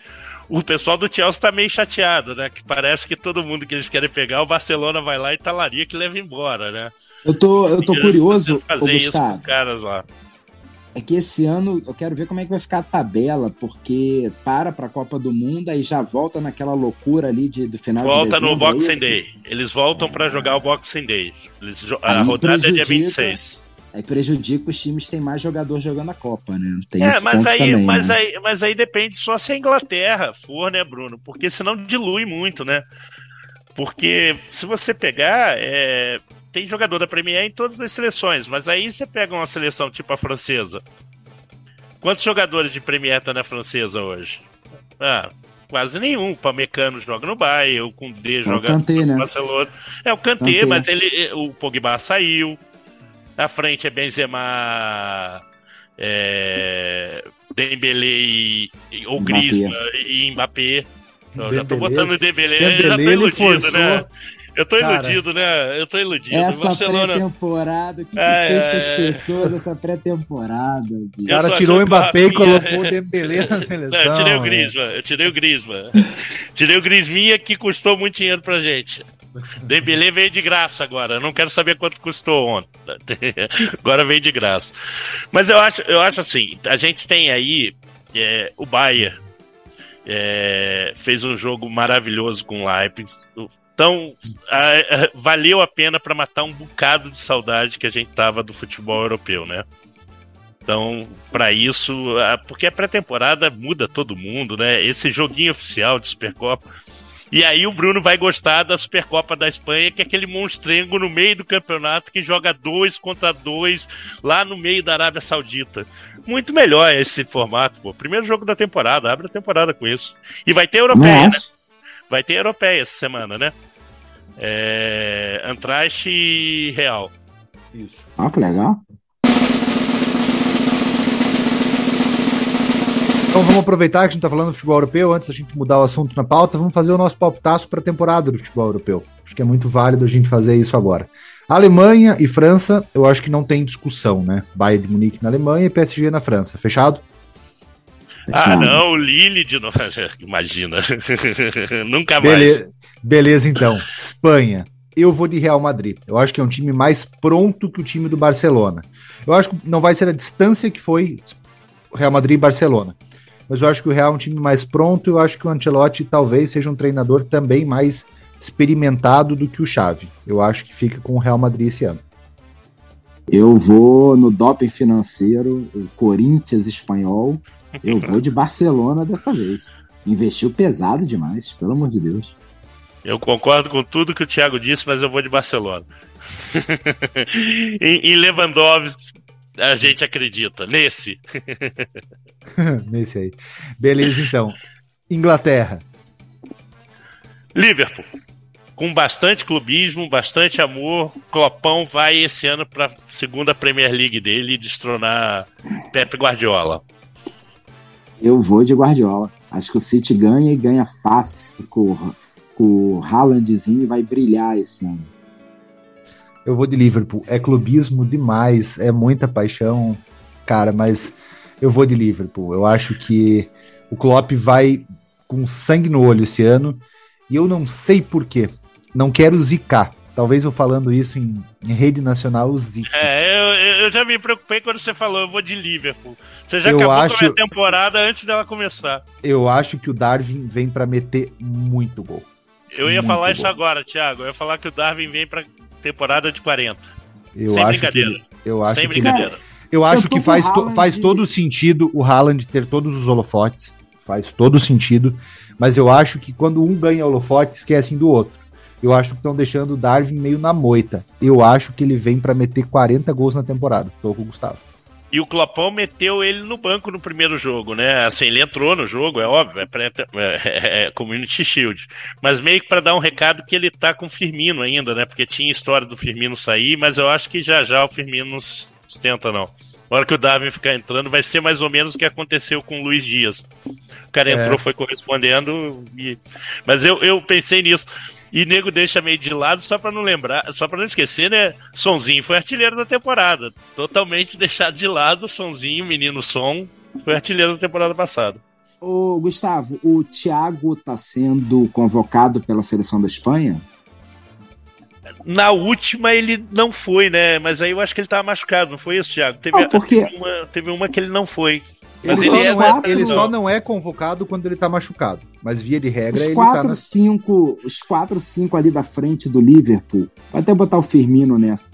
O pessoal do Chelsea tá meio chateado, né? Que parece que todo mundo que eles querem pegar, o Barcelona vai lá e talaria que leva embora, né? Eu tô, eu tô curioso. Fazer isso com caras lá é que esse ano eu quero ver como é que vai ficar a tabela, porque para para a Copa do Mundo e já volta naquela loucura ali de, do final volta de. Volta no Boxing é Day. Eles voltam é... para jogar o Boxing Day. Eles, a rodada é dia 26. Aí prejudica os times que têm mais jogador jogando a Copa, né? Tem é, mas aí, também, mas, né? aí, mas aí depende só se a Inglaterra for, né, Bruno? Porque senão dilui muito, né? Porque se você pegar, é, tem jogador da Premier em todas as seleções, mas aí você pega uma seleção tipo a francesa. Quantos jogadores de Premier tá na francesa hoje? Ah, quase nenhum. O Pamecano joga no Bayern, o Koundé joga Kanté, no né? Barcelona. É o Kanté, Kanté, mas ele, o Pogba saiu. Na frente é Benzema, é, Dembélé e, ou Griezmann e Mbappé. Eu já tô botando o Dembélé, Dembélé já tô iludido, né? Eu tô Cara, iludido, né? Eu tô iludido. Essa Barcelona... pré-temporada, o que, que é... fez com as pessoas essa pré-temporada? O cara tirou o Mbappé e colocou o Dembélé na seleção. [LAUGHS] Não, eu tirei o Griezmann, eu tirei o Griezmann. tirei o Griezmann que custou muito dinheiro pra gente. Dembélé veio de graça agora. Eu não quero saber quanto custou ontem. [LAUGHS] agora veio de graça. Mas eu acho, eu acho assim, a gente tem aí é, o Bayern. É, fez um jogo maravilhoso com o Leipzig. Então, a, a, valeu a pena para matar um bocado de saudade que a gente tava do futebol europeu, né? Então, para isso, a, porque a pré-temporada muda todo mundo, né? Esse joguinho oficial de Supercopa. E aí o Bruno vai gostar da Supercopa da Espanha, que é aquele monstrengo no meio do campeonato que joga dois contra dois lá no meio da Arábia Saudita. Muito melhor esse formato, pô. Primeiro jogo da temporada, abre a temporada com isso. E vai ter europeia, Nossa. né? Vai ter europeia essa semana, né? É... Antraste e Real. Isso. Ah, que legal. Então vamos aproveitar que a gente está falando do futebol europeu, antes da gente mudar o assunto na pauta, vamos fazer o nosso palpitaço para a temporada do futebol europeu. Acho que é muito válido a gente fazer isso agora. Alemanha e França, eu acho que não tem discussão, né? Bayern de Munique na Alemanha e PSG na França. Fechado? Ah, não, o Lille de novo. [LAUGHS] Imagina. [LAUGHS] Nunca Beleza. mais. Beleza, então. Espanha. Eu vou de Real Madrid. Eu acho que é um time mais pronto que o time do Barcelona. Eu acho que não vai ser a distância que foi Real Madrid e Barcelona. Mas eu acho que o Real é um time mais pronto. Eu acho que o Ancelotti talvez seja um treinador também mais experimentado do que o Xavi. Eu acho que fica com o Real Madrid esse ano. Eu vou no doping financeiro, o Corinthians espanhol. Eu vou de Barcelona dessa vez. Investiu pesado demais, pelo amor de Deus. Eu concordo com tudo que o Thiago disse, mas eu vou de Barcelona. [LAUGHS] em, Lewandowski, a gente acredita. Nesse. [LAUGHS] Nesse aí. Beleza, então. Inglaterra. Liverpool. Com bastante clubismo, bastante amor, Clopão vai esse ano para a segunda Premier League dele e destronar Pep Guardiola. Eu vou de Guardiola. Acho que o City ganha e ganha fácil com, o Haalandzinho vai brilhar esse ano. Eu vou de Liverpool. É clubismo demais, é muita paixão, cara, mas eu vou de Liverpool. Eu acho que o Klopp vai com sangue no olho esse ano e eu não sei porquê. Não quero zicar. Talvez eu falando isso em, em rede nacional, o zique. É, eu, eu, já me preocupei quando você falou, eu vou de Liverpool. Você já Eu acabou acho- com a minha temporada antes dela começar. Eu acho que o Darwin vem pra meter muito gol. Eu ia Muito falar isso bom. agora, Thiago. Eu ia falar que o Darwin vem pra temporada de 40. Eu Sem acho brincadeira. que eu acho Sem que brincadeira. eu acho Eu que faz, o to- faz de- todo sentido o Haaland ter todos os holofotes. Faz todo sentido. Mas eu acho que quando um ganha holofote, esquecem do outro. Eu acho que estão deixando o Darwin meio na moita. Eu acho que ele vem pra meter 40 gols na temporada. Tô com o Gustavo. E o Clopão meteu ele no banco no primeiro jogo, né? Assim, ele entrou no jogo, é óbvio, é, pré- é, é Community Shield. Mas meio que pra dar um recado que ele tá com o Firmino ainda, né? Porque tinha história do Firmino sair, mas eu acho que já já o Firmino não sustenta, não. Na hora que o Darwin ficar entrando, vai ser mais ou menos o que aconteceu com o Luiz Dias. O cara É. entrou, foi correspondendo. e- Mas eu, eu pensei nisso. E nego deixa meio de lado só pra não lembrar, só pra não esquecer, né? Sonzinho foi artilheiro da temporada. Totalmente [LAUGHS] deixado de lado, Sonzinho, menino Som, foi artilheiro da temporada passada. Ô, Gustavo, o Thiago tá sendo convocado pela seleção da Espanha? Na última ele não foi, né? Mas aí eu acho que ele tava machucado, não foi isso, Thiago? Teve, Não, porque- teve, uma, teve uma que ele não foi. Mas Ele, ele, só, é não é, quatro- ele só não é convocado quando ele tá machucado. Mas via de regra, Os ele tá quatro, na. cinco, os quatro, cinco ali da frente do Liverpool. Vai até botar o Firmino nessa.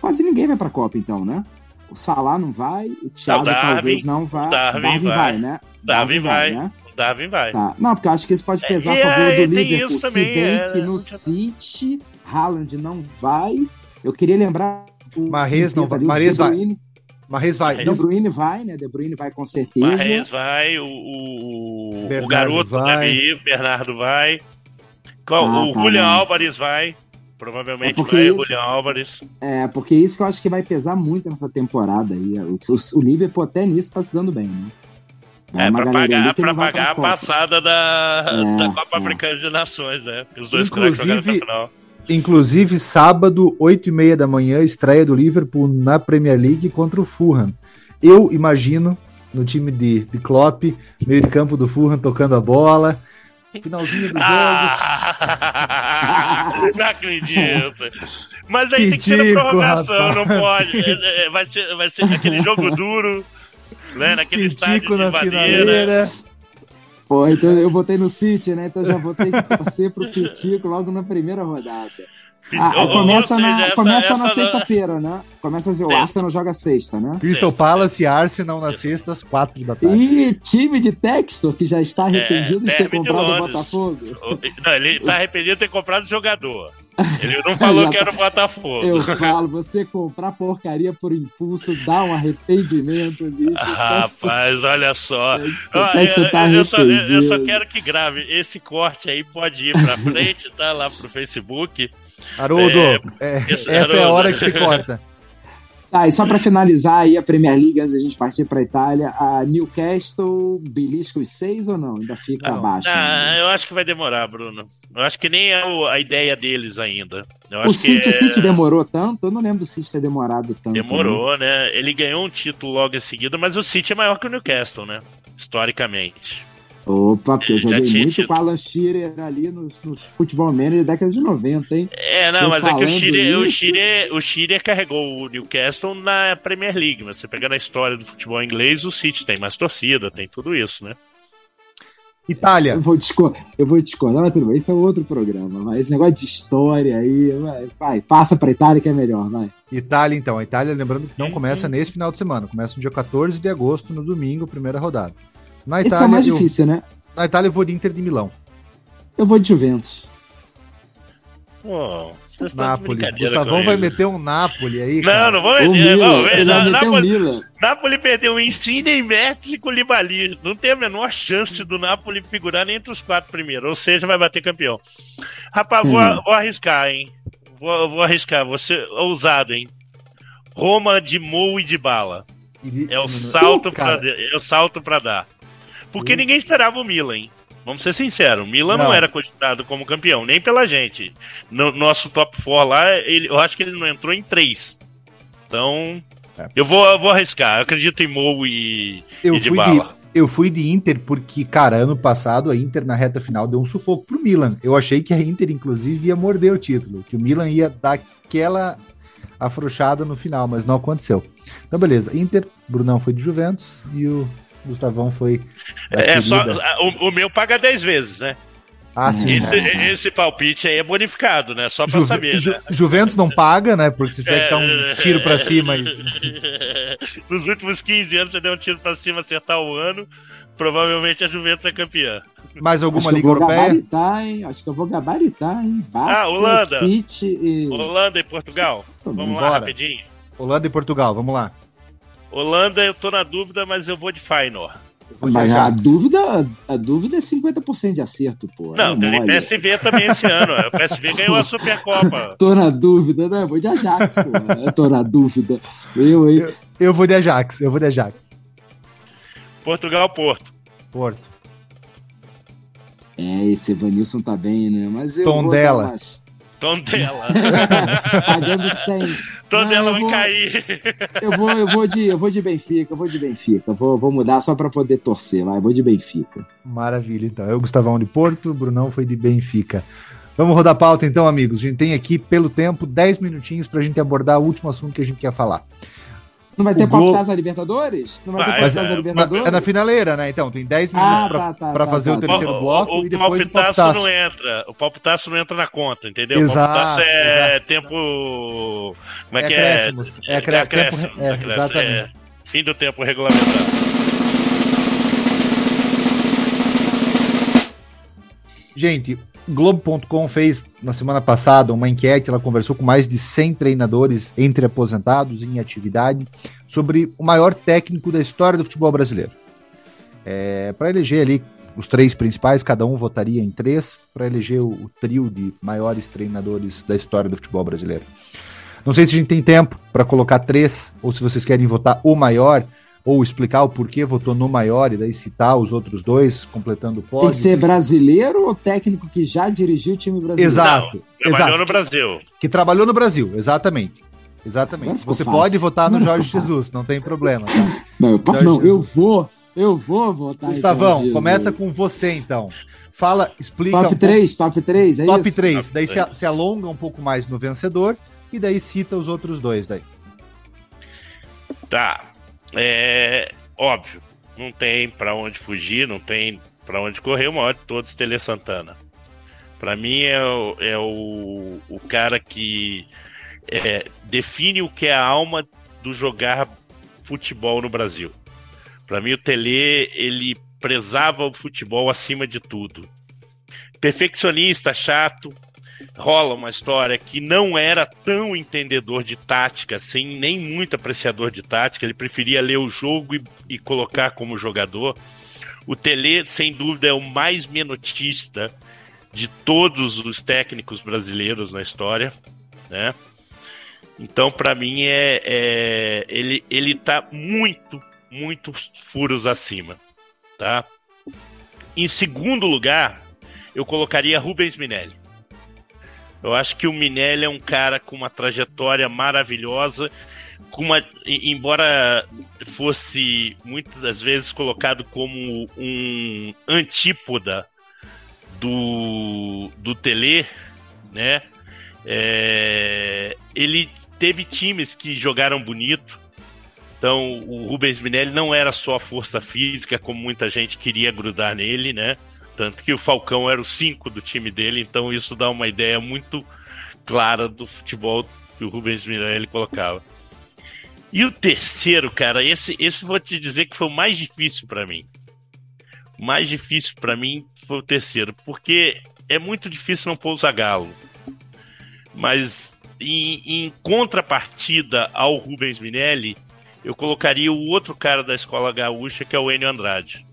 Quase ninguém vai pra Copa, então, né? O Salah não vai, o Thiago Darwin- talvez não vá. Darwin vai. né? Darwin vai. né? O Darwin vai. Tá. Não, porque eu acho que isso pode pesar É, a favor é, do tem Liverpool. isso Se também, bem é, que no não City, Haaland não vai. Eu queria lembrar. o Mahrez não vai- Mahrez vai. Marrez vai. De Bruyne vai, né? De Bruyne vai com certeza. Marrez vai, o, o, o garoto vai. deve ir, o Bernardo vai. Qual, Ah, o tá, Julian? Álvares vai. Provavelmente É porque vai o Julian Álvares. É, porque isso que eu acho que vai pesar muito nessa temporada aí. O, o, o Liverpool até nisso tá se dando bem, né? É, uma pra pagar, pra pagar a Copa. passada da, É, da Copa é. Africana de Nações, né? Os dois craques jogaram até Inclusive- o final. Inclusive, sábado, 8 e meia da manhã, estreia do Liverpool na Premier League contra o Fulham. Eu imagino, no time de, de Klopp, meio de campo do Fulham tocando a bola, finalzinho do jogo. Ah! [LAUGHS] não acredito. Mas aí tem que ser na prorrogação, rapaz. não pode. É, é, Vai ser, vai ser naquele jogo duro, né? Naquele estádio de na madeira. finaleira. Pô, então eu votei no City, né? Então já vou ter que torcer pro Pitico logo na primeira rodada. Ah, ou começa seja, na, essa- começa essa na sexta-feira, né? Começa assim, o Sexta. Arsenal joga sexta, né? Crystal Sexta. Palace e Arsenal nas Isso. sextas, 4 da tarde. E time de Textor, que já está arrependido de ter comprado o. Botafogo. Não, ele tá arrependido de ter comprado jogador. Ele não falou que era o Botafogo. Eu falo, você comprar porcaria por impulso dá um arrependimento, bicho. [LAUGHS] Rapaz, olha só. Textor eu, tá eu só, eu- só quero que grave. Esse corte aí pode ir pra frente, tá? Lá pro Facebook. Haroldo, É, é, essa é a hora que se corta. [LAUGHS] Tá, e só pra finalizar aí a Premier League, antes da gente partir pra Itália, a Newcastle belisca os seis ou não? Ainda fica Não. abaixo. Ah, né? eu acho que vai demorar, Bruno. Eu acho que nem é a ideia deles ainda. Eu O City, é- City demorou tanto? Eu não lembro do City ter demorado tanto. né? Demorou, né? Ele ganhou um título logo em seguida, mas o City é maior que o Newcastle, né? Historicamente. Opa, porque eu joguei tinha muito tido. com Alan Shearer ali nos, nos Futebol Manager da década de 90, hein? É, não, Tô mas é que o Chile, o. Chile, o Chile carregou o Newcastle na Premier League. Mas você pegando a história do futebol inglês, o City tem mais torcida, tem tudo isso, né? Itália. Eu vou, discor eu vou discordar, mas tudo bem, isso é outro programa. Vai. Esse negócio de história aí, vai, vai passa pra Itália que é melhor, vai. Itália, então. A Itália, lembrando que não começa nesse final de semana. Começa no dia 14 de agosto, no domingo, primeira rodada. Na Esse é Itália, o mais eu, difícil, né? na Itália eu vou de Inter de Milão. Eu vou de Juventus. Pô, vocês Napoli. brincadeira Gustavão vai meter um Napoli aí, Não, cara. não vou O meter. Milan, Não, ele vai meter o Napoli, Milan. Napoli perdeu o Insigne, em Mertens e Koulibaly. Não tem a menor chance do Napoli figurar nem entre os quatro primeiros. Ou seja, vai bater campeão. Rapaz, vou, Hum. vou arriscar, hein? Vou, vou arriscar. Vou ser ousado, hein? Roma de Mou e de Bala. É o salto, Cara, pra, é o salto dar. Porque ninguém esperava o Milan, hein? Vamos ser sinceros, o Milan não. não, era cogitado como campeão, nem pela gente. No nosso top 4 lá, ele, eu acho que ele não entrou em 3. Então, é. eu, vou, eu vou arriscar. Eu acredito em Mou e, eu e de bala. De, eu fui de Inter porque, cara, ano passado a Inter na reta final deu um sufoco pro Milan. Eu achei que a Inter, inclusive, ia morder o título, que o Milan ia dar aquela afrouxada no final, mas não aconteceu. Então, beleza. Inter, Brunão foi de Juventus e o Gustavão foi. É, só. O, o, meu paga 10 vezes, né? Ah, sim. Esse, esse, palpite aí é bonificado, né? Só pra Ju, saber. Ju, né? Juventus não paga, né? Porque se tiver que dar um tiro pra cima. E... [LAUGHS] Nos últimos 15 anos, você deu um tiro pra cima, acertar o ano. Provavelmente a Juventus é campeã. Mais alguma liga europeia? Gabaritar, hein? Acho que eu vou gabaritar, hein? Barça, ah, Holanda. City e... Holanda e Portugal. Vamos lá, Bora. rapidinho. Holanda e Portugal, vamos lá. Holanda, eu tô na dúvida, mas eu vou de Feyenoord. Mas a dúvida, a dúvida é 50% de acerto, pô. Não, é tem PSV também esse ano. O PSV [LAUGHS] ganhou a Supercopa. [LAUGHS] tô na dúvida, né? Vou de Ajax, pô. Eu tô na dúvida. Eu, hein? Eu, eu vou de Ajax, eu vou de Ajax. Portugal, Porto. Porto. É, esse Evanilson tá bem, né? Mas eu Tom dela. Tom dela. Pagando 100. Toda ela vai vou, cair. Eu vou, eu vou de, eu vou de Benfica, eu vou de Benfica. Vou, vou mudar só para poder torcer, vai. Vou de Benfica. Maravilha, então. Eu, Gustavão de Porto, Brunão foi de Benfica. Vamos rodar a pauta então, amigos. A gente tem aqui, pelo tempo, 10 minutinhos para a gente abordar o último assunto que a gente quer falar. Não vai ter Glo... palpitar Libertadores? Não vai, vai ter palpitar é, Libertadores? É na finaleira, né? Então, tem 10 minutos ah, pra, tá, tá, pra tá, fazer tá, o terceiro o, bloco o, e depois palpitaço o palpitaço. não entra. O palpitaço não entra na conta, entendeu? Exato, o palpitaço é exato. tempo... Como é, é que é? É, acréscimo. É, acréscimo. É, exatamente. É, fim do tempo regulamentado. Gente, Globo.com fez na semana passada uma enquete, ela conversou com mais de 100 treinadores entre aposentados e em atividade sobre o maior técnico da história do futebol brasileiro. É, para eleger ali os três principais, cada um votaria em três para eleger o, o, trio de maiores treinadores da história do futebol brasileiro. Não sei se a gente tem tempo para colocar três ou se vocês querem votar o maior ou explicar o porquê votou no maior e daí citar os outros dois, completando o pódio. Tem que ser brasileiro ou técnico que já dirigiu o time brasileiro? Exato. Não, trabalhou exato. no Brasil. Que trabalhou no Brasil, exatamente. Exatamente. Você fácil. pode votar no Jorge Jesus, não tem problema. Tá? [LAUGHS] Não, eu posso Jorge não, eu vou, eu vou votar Gustavão, começa com você então. Fala, explica. Top um 3, pouco... top 3, é top isso? 3. Top daí 3. Se, se alonga um pouco mais no vencedor e daí cita os outros dois daí. Tá. É óbvio, não tem para onde fugir, não tem para onde correr. O maior de todos, Tele Santana. Para mim é, o, é o, o cara que é, define o que é a alma do jogar futebol no Brasil. Para mim, o Tele ele prezava o futebol acima de tudo. Perfeccionista, chato, rola uma história que não era tão entendedor de tática, assim, nem muito apreciador de tática. Ele preferia ler o jogo e, e colocar como jogador. O Tele, sem dúvida, é o mais menotista de todos os técnicos brasileiros na história, né? Então, para mim, é, é, ele, ele tá muito, muito furos acima, tá? Em segundo lugar, eu colocaria Rubens Minelli. Eu acho que o Minelli é um cara com uma trajetória maravilhosa, com uma, embora fosse muitas vezes colocado como um antípoda do, do Tele, né? É, ele teve times que jogaram bonito. Então, o Rubens Minelli não era só força física, como muita gente queria grudar nele, né? Tanto que o Falcão era o 5 do time dele, então isso dá uma ideia muito clara do futebol que o Rubens Mirelli colocava. E o terceiro, cara, esse, esse vou te dizer que foi o mais difícil para mim. O mais difícil para mim foi o terceiro, porque é muito difícil não pôr o Zagallo. Mas em, em contrapartida ao Rubens Minelli, eu colocaria o outro cara da escola gaúcha, que é o Enio Andrade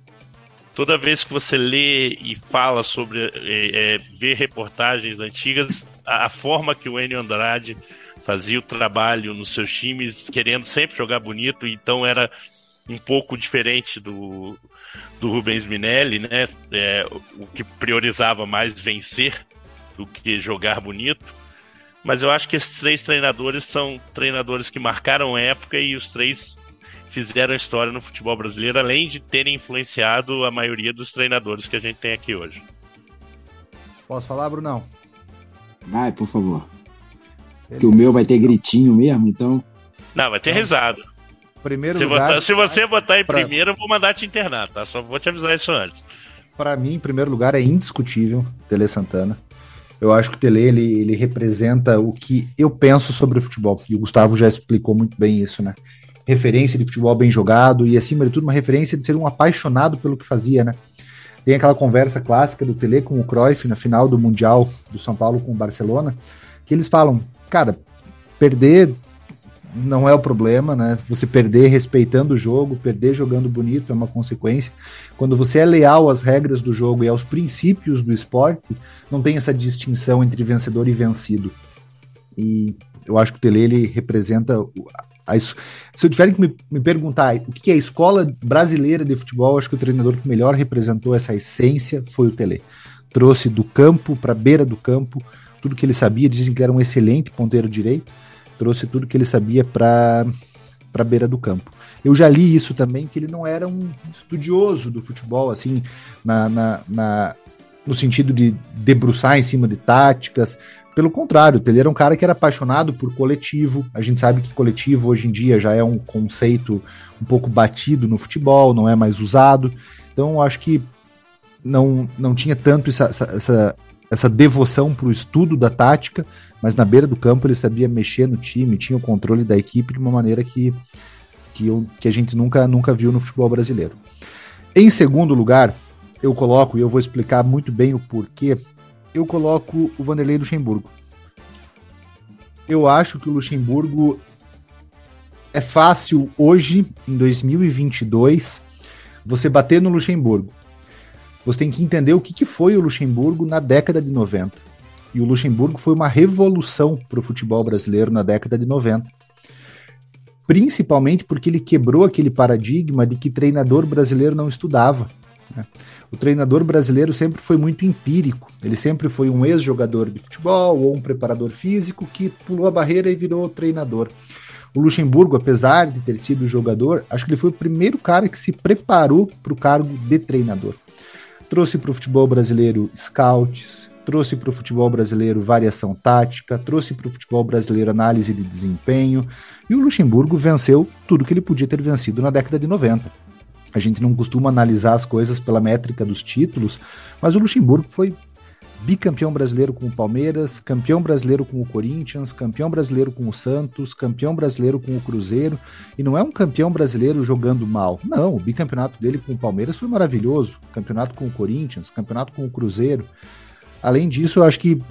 toda vez que você lê e fala sobre, é, é, vê reportagens antigas, a, a, forma que o Enio Andrade fazia o trabalho nos seus times, querendo sempre jogar bonito, então era um pouco diferente do, do Rubens Minelli, né? É, o que priorizava mais vencer do que jogar bonito. Mas eu acho que esses três treinadores são treinadores que marcaram época e os três fizeram história no futebol brasileiro, além de terem influenciado a maioria dos treinadores que a gente tem aqui hoje. Posso falar, Brunão? Vai, por favor. Que o meu vai ter gritinho mesmo, então. Não, vai ter risada. Primeiro Se, lugar, votar- se você botar em pra- primeiro, eu vou mandar te internar, tá? Só vou te avisar isso antes. Para mim, em primeiro lugar, é indiscutível Tele Santana. Eu acho que o Tele ele, ele representa o que eu penso sobre o futebol. E o Gustavo já explicou muito bem isso, né? Referência de futebol bem jogado e, acima de tudo, uma referência de ser um apaixonado pelo que fazia, né? Tem aquela conversa clássica do Tele com o Cruyff na final do Mundial do São Paulo com o Barcelona, que eles falam, cara, perder não é o problema, né? Você perder respeitando o jogo, perder jogando bonito é uma consequência. Quando você é leal às regras do jogo e aos princípios do esporte, não tem essa distinção entre vencedor e vencido. E eu acho que o Tele ele representa o- a, es- se eu tiver que me, me perguntar o que é a escola brasileira de futebol, acho que o treinador que melhor representou essa essência foi o Tele. Trouxe do campo para a beira do campo tudo que ele sabia, dizem que era um excelente ponteiro direito, trouxe tudo que ele sabia para para a beira do campo. Eu já li isso também, que ele não era um estudioso do futebol, assim, na, na, na- no sentido de debruçar em cima de táticas. Pelo contrário, ele era um cara que era apaixonado por coletivo. A gente sabe que coletivo hoje em dia já é um conceito um pouco batido no futebol, não é mais usado. Então, acho que não, não tinha tanto essa, essa, essa, essa devoção para o estudo da tática, mas na beira do campo ele sabia mexer no time, tinha o controle da equipe de uma maneira que, que, eu, que a gente nunca, nunca viu no futebol brasileiro. Em segundo lugar, eu coloco, e eu vou explicar muito bem o porquê, eu coloco o Vanderlei Luxemburgo. Eu acho que o Luxemburgo é fácil hoje, em 2022, você bater no Luxemburgo. Você tem que entender o que, que foi o Luxemburgo na década de 90. E o Luxemburgo foi uma revolução para o futebol brasileiro na década de 90. Principalmente porque ele quebrou aquele paradigma de que treinador brasileiro não estudava. Né? O treinador brasileiro sempre foi muito empírico. Ele sempre foi um ex-jogador de futebol ou um preparador físico que pulou a barreira e virou treinador. O Luxemburgo, apesar de ter sido jogador, acho que ele foi o primeiro cara que se preparou para o cargo de treinador trouxe para o futebol brasileiro scouts, trouxe para o futebol brasileiro variação tática, trouxe para o futebol brasileiro análise de desempenho, e o Luxemburgo venceu tudo que ele podia ter vencido na década de 90. A gente não costuma analisar as coisas pela métrica dos títulos, mas o Luxemburgo foi bicampeão brasileiro com o Palmeiras, campeão brasileiro com o Corinthians, campeão brasileiro com o Santos, campeão brasileiro com o Cruzeiro, e não é um campeão brasileiro jogando mal. Não, o bicampeonato dele com o Palmeiras foi maravilhoso, campeonato com o Corinthians, campeonato com o Cruzeiro. Além disso, eu acho que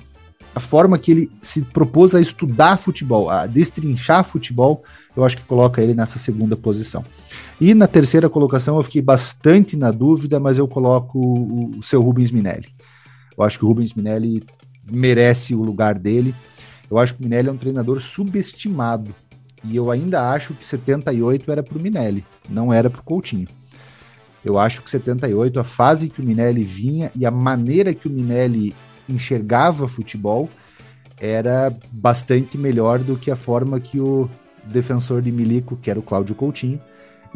a forma que ele se propôs a estudar futebol, a destrinchar futebol, eu acho que coloca ele nessa segunda posição. E na terceira colocação eu fiquei bastante na dúvida, mas eu coloco o, o seu Rubens Minelli. Eu acho que o Rubens Minelli merece o lugar dele. Eu acho que o Minelli é um treinador subestimado. E eu ainda acho que 78 era para o Minelli, não era para o Coutinho. Eu acho que 78, a fase que o Minelli vinha e a maneira que o Minelli enxergava futebol era bastante melhor do que a forma que o defensor de Milico, que era o Cláudio Coutinho,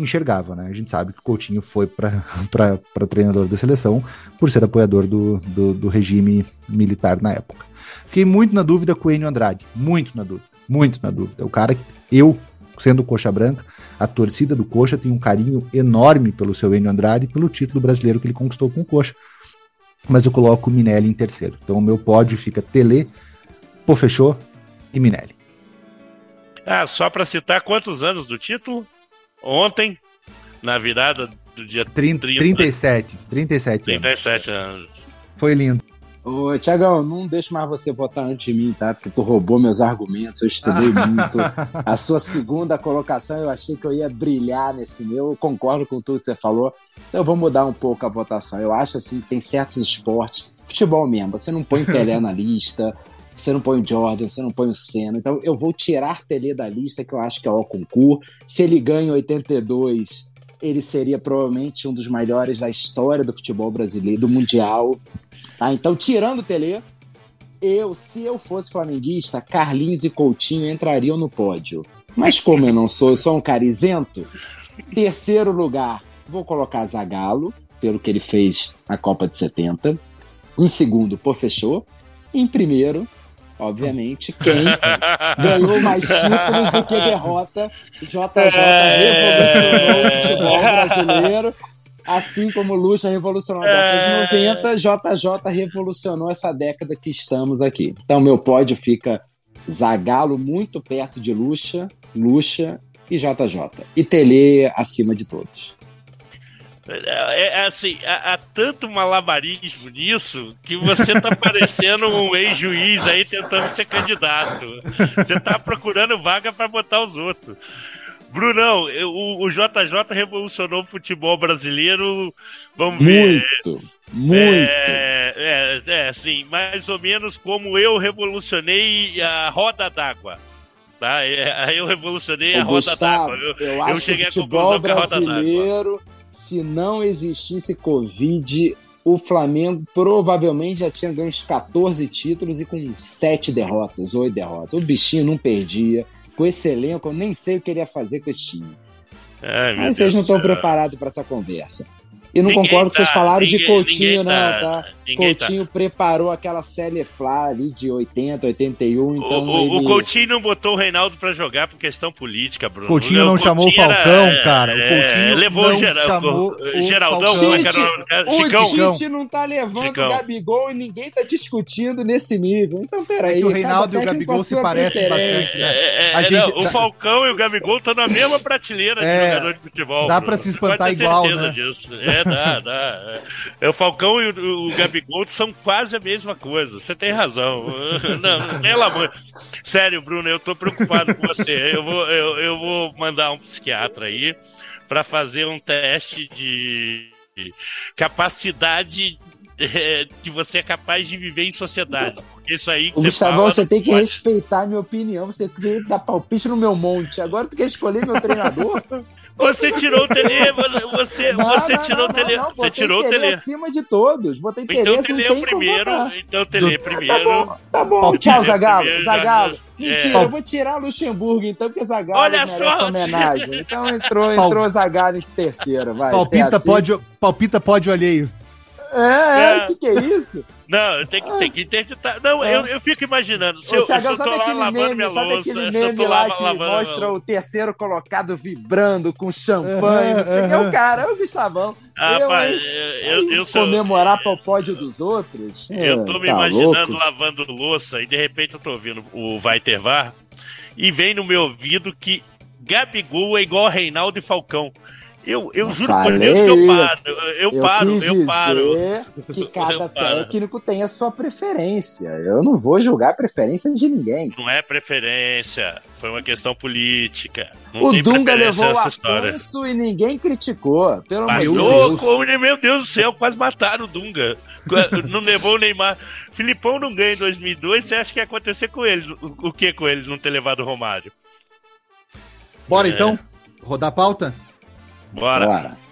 enxergava, né? A gente sabe que o Coutinho foi para [LAUGHS] treinador da seleção por ser apoiador do, do, do, regime militar na época. Fiquei muito na dúvida com o Enio Andrade, muito na dúvida, muito na dúvida. O cara, eu, sendo coxa branca, a torcida do Coxa tem um carinho enorme pelo seu Enio Andrade e pelo título brasileiro que ele conquistou com o Coxa. Mas eu coloco o Minelli em terceiro. Então o meu pódio fica Tele, Pofechô e Minelli. Ah, só para citar quantos anos do título? Ontem, na virada do dia 30, 37. 37, 37 anos. anos. Foi lindo. Ô, Tiagão, não deixo mais você votar antes de mim, tá? Porque tu roubou meus argumentos, eu estudei [LAUGHS] muito. A sua segunda colocação, eu achei que eu ia brilhar nesse meu. Eu concordo com tudo que você falou. Então eu vou mudar um pouco a votação. Eu acho assim que tem certos esportes, futebol mesmo, você não põe [LAUGHS] Pelé na lista, você não põe o Jordan, você não põe o Senna. Então eu vou tirar Pelé da lista, que eu acho que é o concurso. Se ele ganha 82, ele seria provavelmente um dos melhores da história do futebol brasileiro, do Mundial. Tá? Então, tirando o Tele, eu, se eu fosse flamenguista, Carlinhos e Coutinho entrariam no pódio. Mas como eu não sou, eu sou um cara isento, terceiro lugar, vou colocar Zagallo, pelo que ele fez na Copa de 70. Em segundo, pô, fechou. Em primeiro, obviamente, quem ganhou mais títulos do que derrota, JJ revolucionou o futebol brasileiro. Assim como Lucha revolucionou a década de 90, JJ revolucionou essa década que estamos aqui. Então, meu pódio fica Zagalo muito perto de Lucha, Lucha e JJ. E Tele acima de todos. É, é assim, há, há, tanto malabarismo nisso que você tá parecendo um [LAUGHS] ex-juiz aí tentando ser candidato. Você tá procurando vaga para botar os outros. Brunão, o, o JJ revolucionou o futebol brasileiro. Vamos ver. Muito, muito. É, é, é, assim, mais ou menos como eu revolucionei a roda d'água. Tá? É, eu revolucionei a roda d'água. Eu, eu, eu cheguei que o futebol brasileiro se não existisse Covid, o Flamengo provavelmente já tinha ganho uns 14 títulos e com 7 derrotas, 8 derrotas. O bichinho não perdia. Com esse elenco, eu nem sei o que ele ia fazer com esse time. Ai, Mas vocês não estão preparados para essa conversa. E não ninguém concordo que vocês tá, falaram ninguém, de Coutinho, não, tá? tá? Coutinho tá. preparou aquela série Flá ali de 80, 81, então. O, ele... o Coutinho não botou o Reinaldo pra jogar por questão política, Bruno. Coutinho não, chamou o Falcão, era, cara. O é, Coutinho levou não geral, chamou o Geraldão, Tite, o Chicão. Tite não tá levando Chicão. o Gabigol e ninguém tá discutindo nesse nível. Então, peraí. É o Reinaldo e o Gabigol se parecem bastante, né? É, é, gente... não, o Falcão e o Gabigol estão na mesma prateleira de é, jogador de futebol. Dá pra se espantar igual, né? Disso. É, [LAUGHS] dá, dá. É, o Falcão e o, o Gabigol são quase a mesma coisa. Você tem razão. [LAUGHS] Não, pelo amor. Sério, Bruno, eu tô preocupado com você. Eu vou, eu, eu vou mandar um psiquiatra aí para fazer um teste de capacidade é, que você é capaz de viver em sociedade. Isso aí. Que Gustavão, você, você tem que pode... respeitar a minha opinião. Você quer dar palpite no meu monte. Agora tu quer escolher meu treinador? [LAUGHS] Você tirou o Tele, você, não, você não, tirou não, o Tele. você tirou o Tele. acima de todos. Botei então o Tele é o primeiro. Então o Tele é primeiro. Tá bom, tá bom. Tchau, Zagalo. Zagalo. Mentira, é. eu vou tirar o Luxemburgo, então, porque Zagalo Olha merece só. homenagem. Então entrou, entrou Zagalo em terceiro, vai. Palpita, assim. pode, palpita pode alheio. É, é, o que, que é isso? Não, tem que, tem que interditar. Não, é. eu, eu fico imaginando. Se Ô, eu, se eu tô lá lavando meme, minha louça, se eu tô lá, lá que mostra o terceiro colocado vibrando com champanhe, não sei o que é o cara, é o Gustavão. Ah, eu, pai, eu, eu, eu. Comemorar para o pódio dos outros? Eu tô me tá imaginando louco. lavando louça e de repente eu tô ouvindo o Vai Ter Var e vem no meu ouvido que Gabigol é igual a Reinaldo e Falcão. Eu, eu juro por Deus que eu paro. Eu, eu paro, eu paro. [LAUGHS] Que cada técnico tem a sua preferência. Eu não vou julgar a preferência de ninguém. Não é preferência, foi uma questão política. Não o Dunga levou o Afonso e ninguém criticou. Pelo Mas louco, meu Deus do céu, quase mataram o Dunga. [LAUGHS] não levou o Neymar. Filipão não ganha em 2002, você acha que ia acontecer com eles? O, o que com eles não ter levado o Romário? Bora é. então, rodar a pauta? Bora. Bora.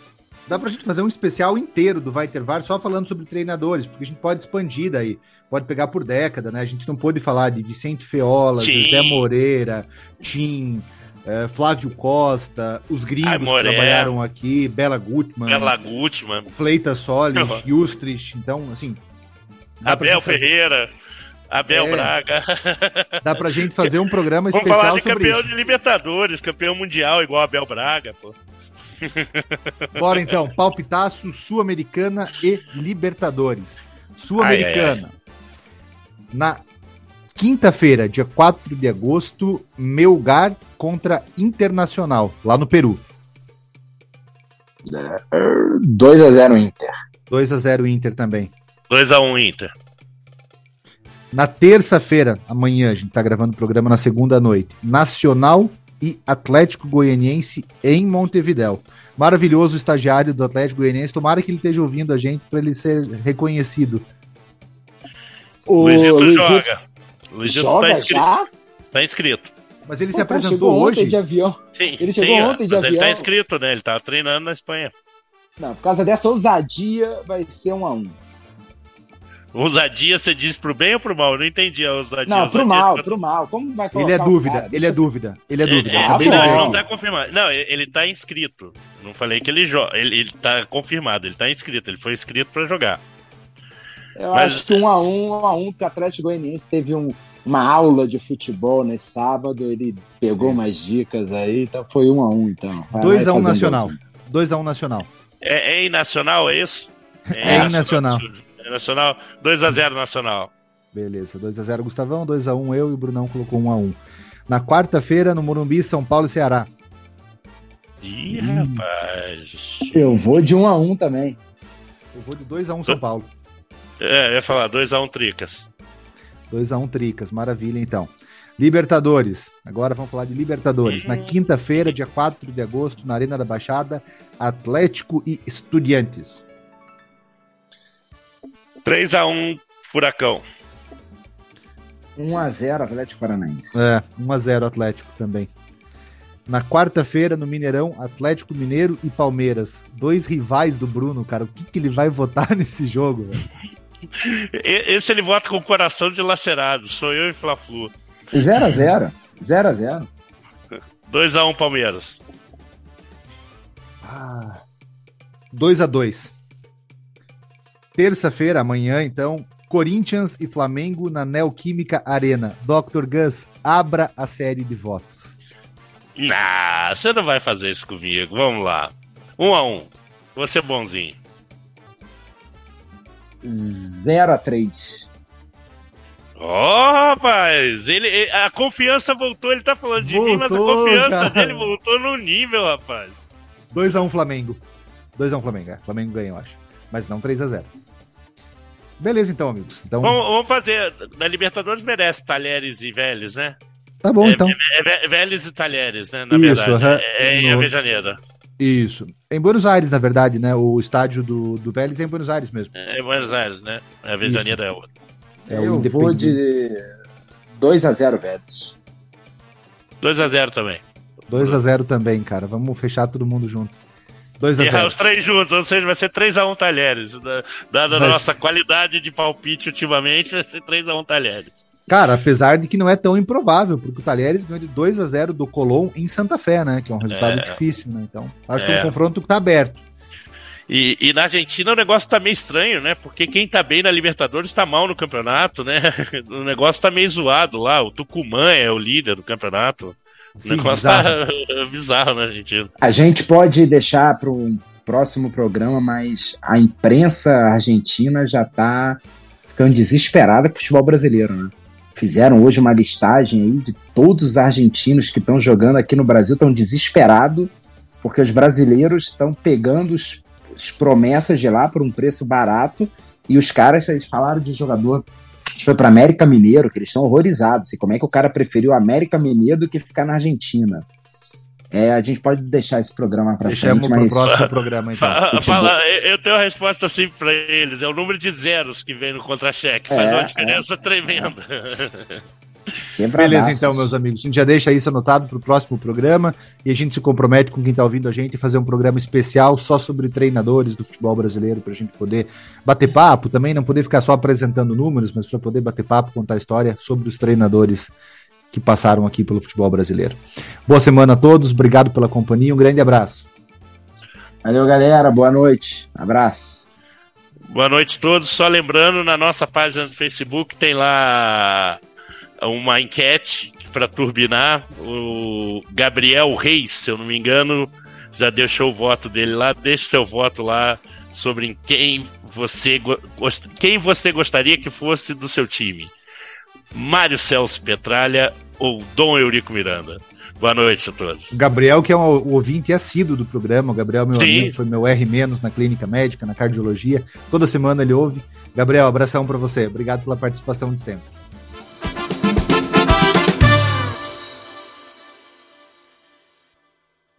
Dá pra gente fazer um especial inteiro do Vai Ter VAR só falando sobre treinadores, porque a gente pode expandir daí. Pode pegar por década, né? A gente não pôde falar de Vicente Feola, Zé Moreira, Tim, é, Flávio Costa, os gringos Ai, que trabalharam aqui, Bela Gutmann, Bela Gutmann, Fleita Solis, [LAUGHS] Justrich, então, assim... Abel Ferreira... Abel é, Braga. [LAUGHS] Dá pra gente fazer um programa especial Vamos falar de campeão isso. de Libertadores, campeão mundial igual Abel Braga, pô. [LAUGHS] Bora então, palpitaço Sul-Americana e Libertadores. Sul-Americana. Na quinta-feira, dia 4 de agosto, Melgar contra Internacional, lá no Peru. 2x0 Inter. 2x0 Inter também. 2x1 Inter. Na terça-feira, amanhã, a gente tá gravando o programa na segunda noite. Nacional e Atlético Goianiense em Montevidéu. Maravilhoso estagiário do Atlético Goianiense. Tomara que ele esteja ouvindo a gente para ele ser reconhecido. O Luizito, Luizito joga. Luizito joga tá inscrito. Já? Tá inscrito. Mas ele Pô, se cara, apresentou chegou ontem hoje. de avião. Sim, Ele chegou sim, ontem de mas Ele avião. tá inscrito, né? Ele tá treinando na Espanha. Não, por causa dessa ousadia, vai ser um a um. Ousadia, você diz pro bem ou pro mal? Eu não entendi a ousadia. Não, pro mal, é- pro mal. Como vai Ele colocar é o dúvida, cara? ele é dúvida, ele é dúvida. É, Acabei não, ele não tá confirmado. Não, ele, ele tá inscrito. Não falei que ele joga. Ele, ele tá confirmado, ele tá inscrito. Ele foi inscrito pra jogar. Eu Mas- acho que um a um, um a um, porque o Atlético Goianiense teve um- uma aula de futebol nesse sábado, ele pegou umas dicas aí, então foi um a um, então. Vai 2 a 1 fazer um Nacional. 2 a 1 Nacional. É, é em Nacional, é isso? É em Nacional. É Nacional. 2x0 Nacional. Beleza, 2 a 0 Gustavão, 2 a 1 eu e o Brunão colocou 1 a 1. Na quarta-feira, no Morumbi, São Paulo e Ceará. Ih, rapaz. Eu vou de um a um também. Eu vou de 2 a 1 São Paulo. É, eu ia falar 2x1 Tricas. 2 a 1 Tricas, maravilha então. Libertadores. Agora vamos falar de Libertadores. Na quinta-feira, dia 4 de agosto, na Arena da Baixada, Atlético e Estudiantes. 3x1 Furacão. 1 a 0 Atlético Paranaense. É, 1 a 0 Atlético também. Na quarta-feira, no Mineirão, Atlético Mineiro e Palmeiras. Dois rivais do Bruno, cara. O que, que ele vai votar [LAUGHS] nesse jogo? velho? Esse ele vota com o coração dilacerado. Sou eu e Fla-Flu. 0 a 0 0 a 0 2x1 Palmeiras. 2 a 2 Terça-feira, amanhã, então, Corinthians e Flamengo na Neoquímica Arena. Dr. Gus, abra a série de votos. Nah, você não vai fazer isso comigo. Vamos lá. 1x1. Vou ser bonzinho. 0 a 3 Ó, rapaz, ele, ele- a confiança voltou, ele tá falando de mim, mas a Voltou, confiança cara. dele voltou no nível, rapaz. 2x1 Flamengo. 2x1 Flamengo, é. Flamengo ganha, eu acho. Mas não 3x0. Beleza, então, amigos. Então, Vamos, vamos fazer. Na Libertadores merece Talheres e Vélez, né? tá bom, é, então. é, Vé- Vélez e Talheres, né? Na Isso, verdade. aham. É, é em Avejaneira. Isso. Em Buenos Aires, na verdade, né? O estádio do, do Vélez é em Buenos Aires mesmo. É em Buenos Aires, né? A Avejaneira é outra. É o Eu vou de 2 a 0 Vélez. 2x0 também. 2x0 também, cara. Vamos fechar todo mundo junto. Errar 2x0. os três juntos, ou seja, vai ser 3x1 Talheres. Da- Dada a Vai nossa qualidade de palpite ultimamente, vai ser 3x1 Talheres. Cara, apesar de que não é tão improvável, porque o Talheres ganhou de 2 a 0 do Colón em Santa Fé, né? Que é um resultado É. difícil, né? Então, acho que é É. um confronto que tá aberto. E, e na Argentina o negócio tá meio estranho, né? Porque quem tá bem na Libertadores tá mal no campeonato, né? [LAUGHS] O negócio tá meio zoado lá. O Tucumã é o líder do campeonato. O Sim, negócio bizarro. tá bizarro [LAUGHS] na Argentina. A gente pode deixar para um próximo programa, mas a imprensa argentina já tá ficando desesperada com o futebol brasileiro, né? Fizeram hoje uma listagem aí de todos os argentinos que estão jogando aqui no Brasil, estão desesperados, porque os brasileiros estão pegando os, as promessas de lá por um preço barato, e os caras, eles falaram de jogador que foi para América Mineiro, que eles estão horrorizados. Assim, como é que o cara preferiu América Mineiro do que ficar na Argentina? É, a gente pode deixar esse programa para frente, pro mas próximo programa, então. Fa- futebol- Fala, eu tenho a resposta simples pra eles. É o número de zeros que vem no contra-cheque. Faz É, uma diferença tremenda. [LAUGHS] Beleza, então, meus amigos. A gente já deixa isso anotado para o próximo programa e a gente se compromete com quem está ouvindo a gente a fazer um programa especial só sobre treinadores do futebol brasileiro para a gente poder bater papo também, não poder ficar só apresentando números, mas para poder bater papo, contar história sobre os treinadores que passaram aqui pelo futebol brasileiro. Boa semana a todos, obrigado pela companhia, um grande abraço. Valeu, galera. Boa noite. Abraço. Boa noite a todos. Só lembrando, na nossa página do Facebook tem lá uma enquete para turbinar. O Gabriel Reis, se eu não me engano, já deixou o voto dele lá. Deixe seu voto lá sobre em quem você, quem você gostaria que fosse do seu time. Mário Celso Petralha ou Dom Eurico Miranda. Boa noite a todos. Gabriel, que é um ouvinte assíduo do programa, o Gabriel, meu Sim. amigo, foi meu R- na clínica médica, na cardiologia. Toda semana ele ouve. Gabriel, abração para você. Obrigado pela participação de sempre.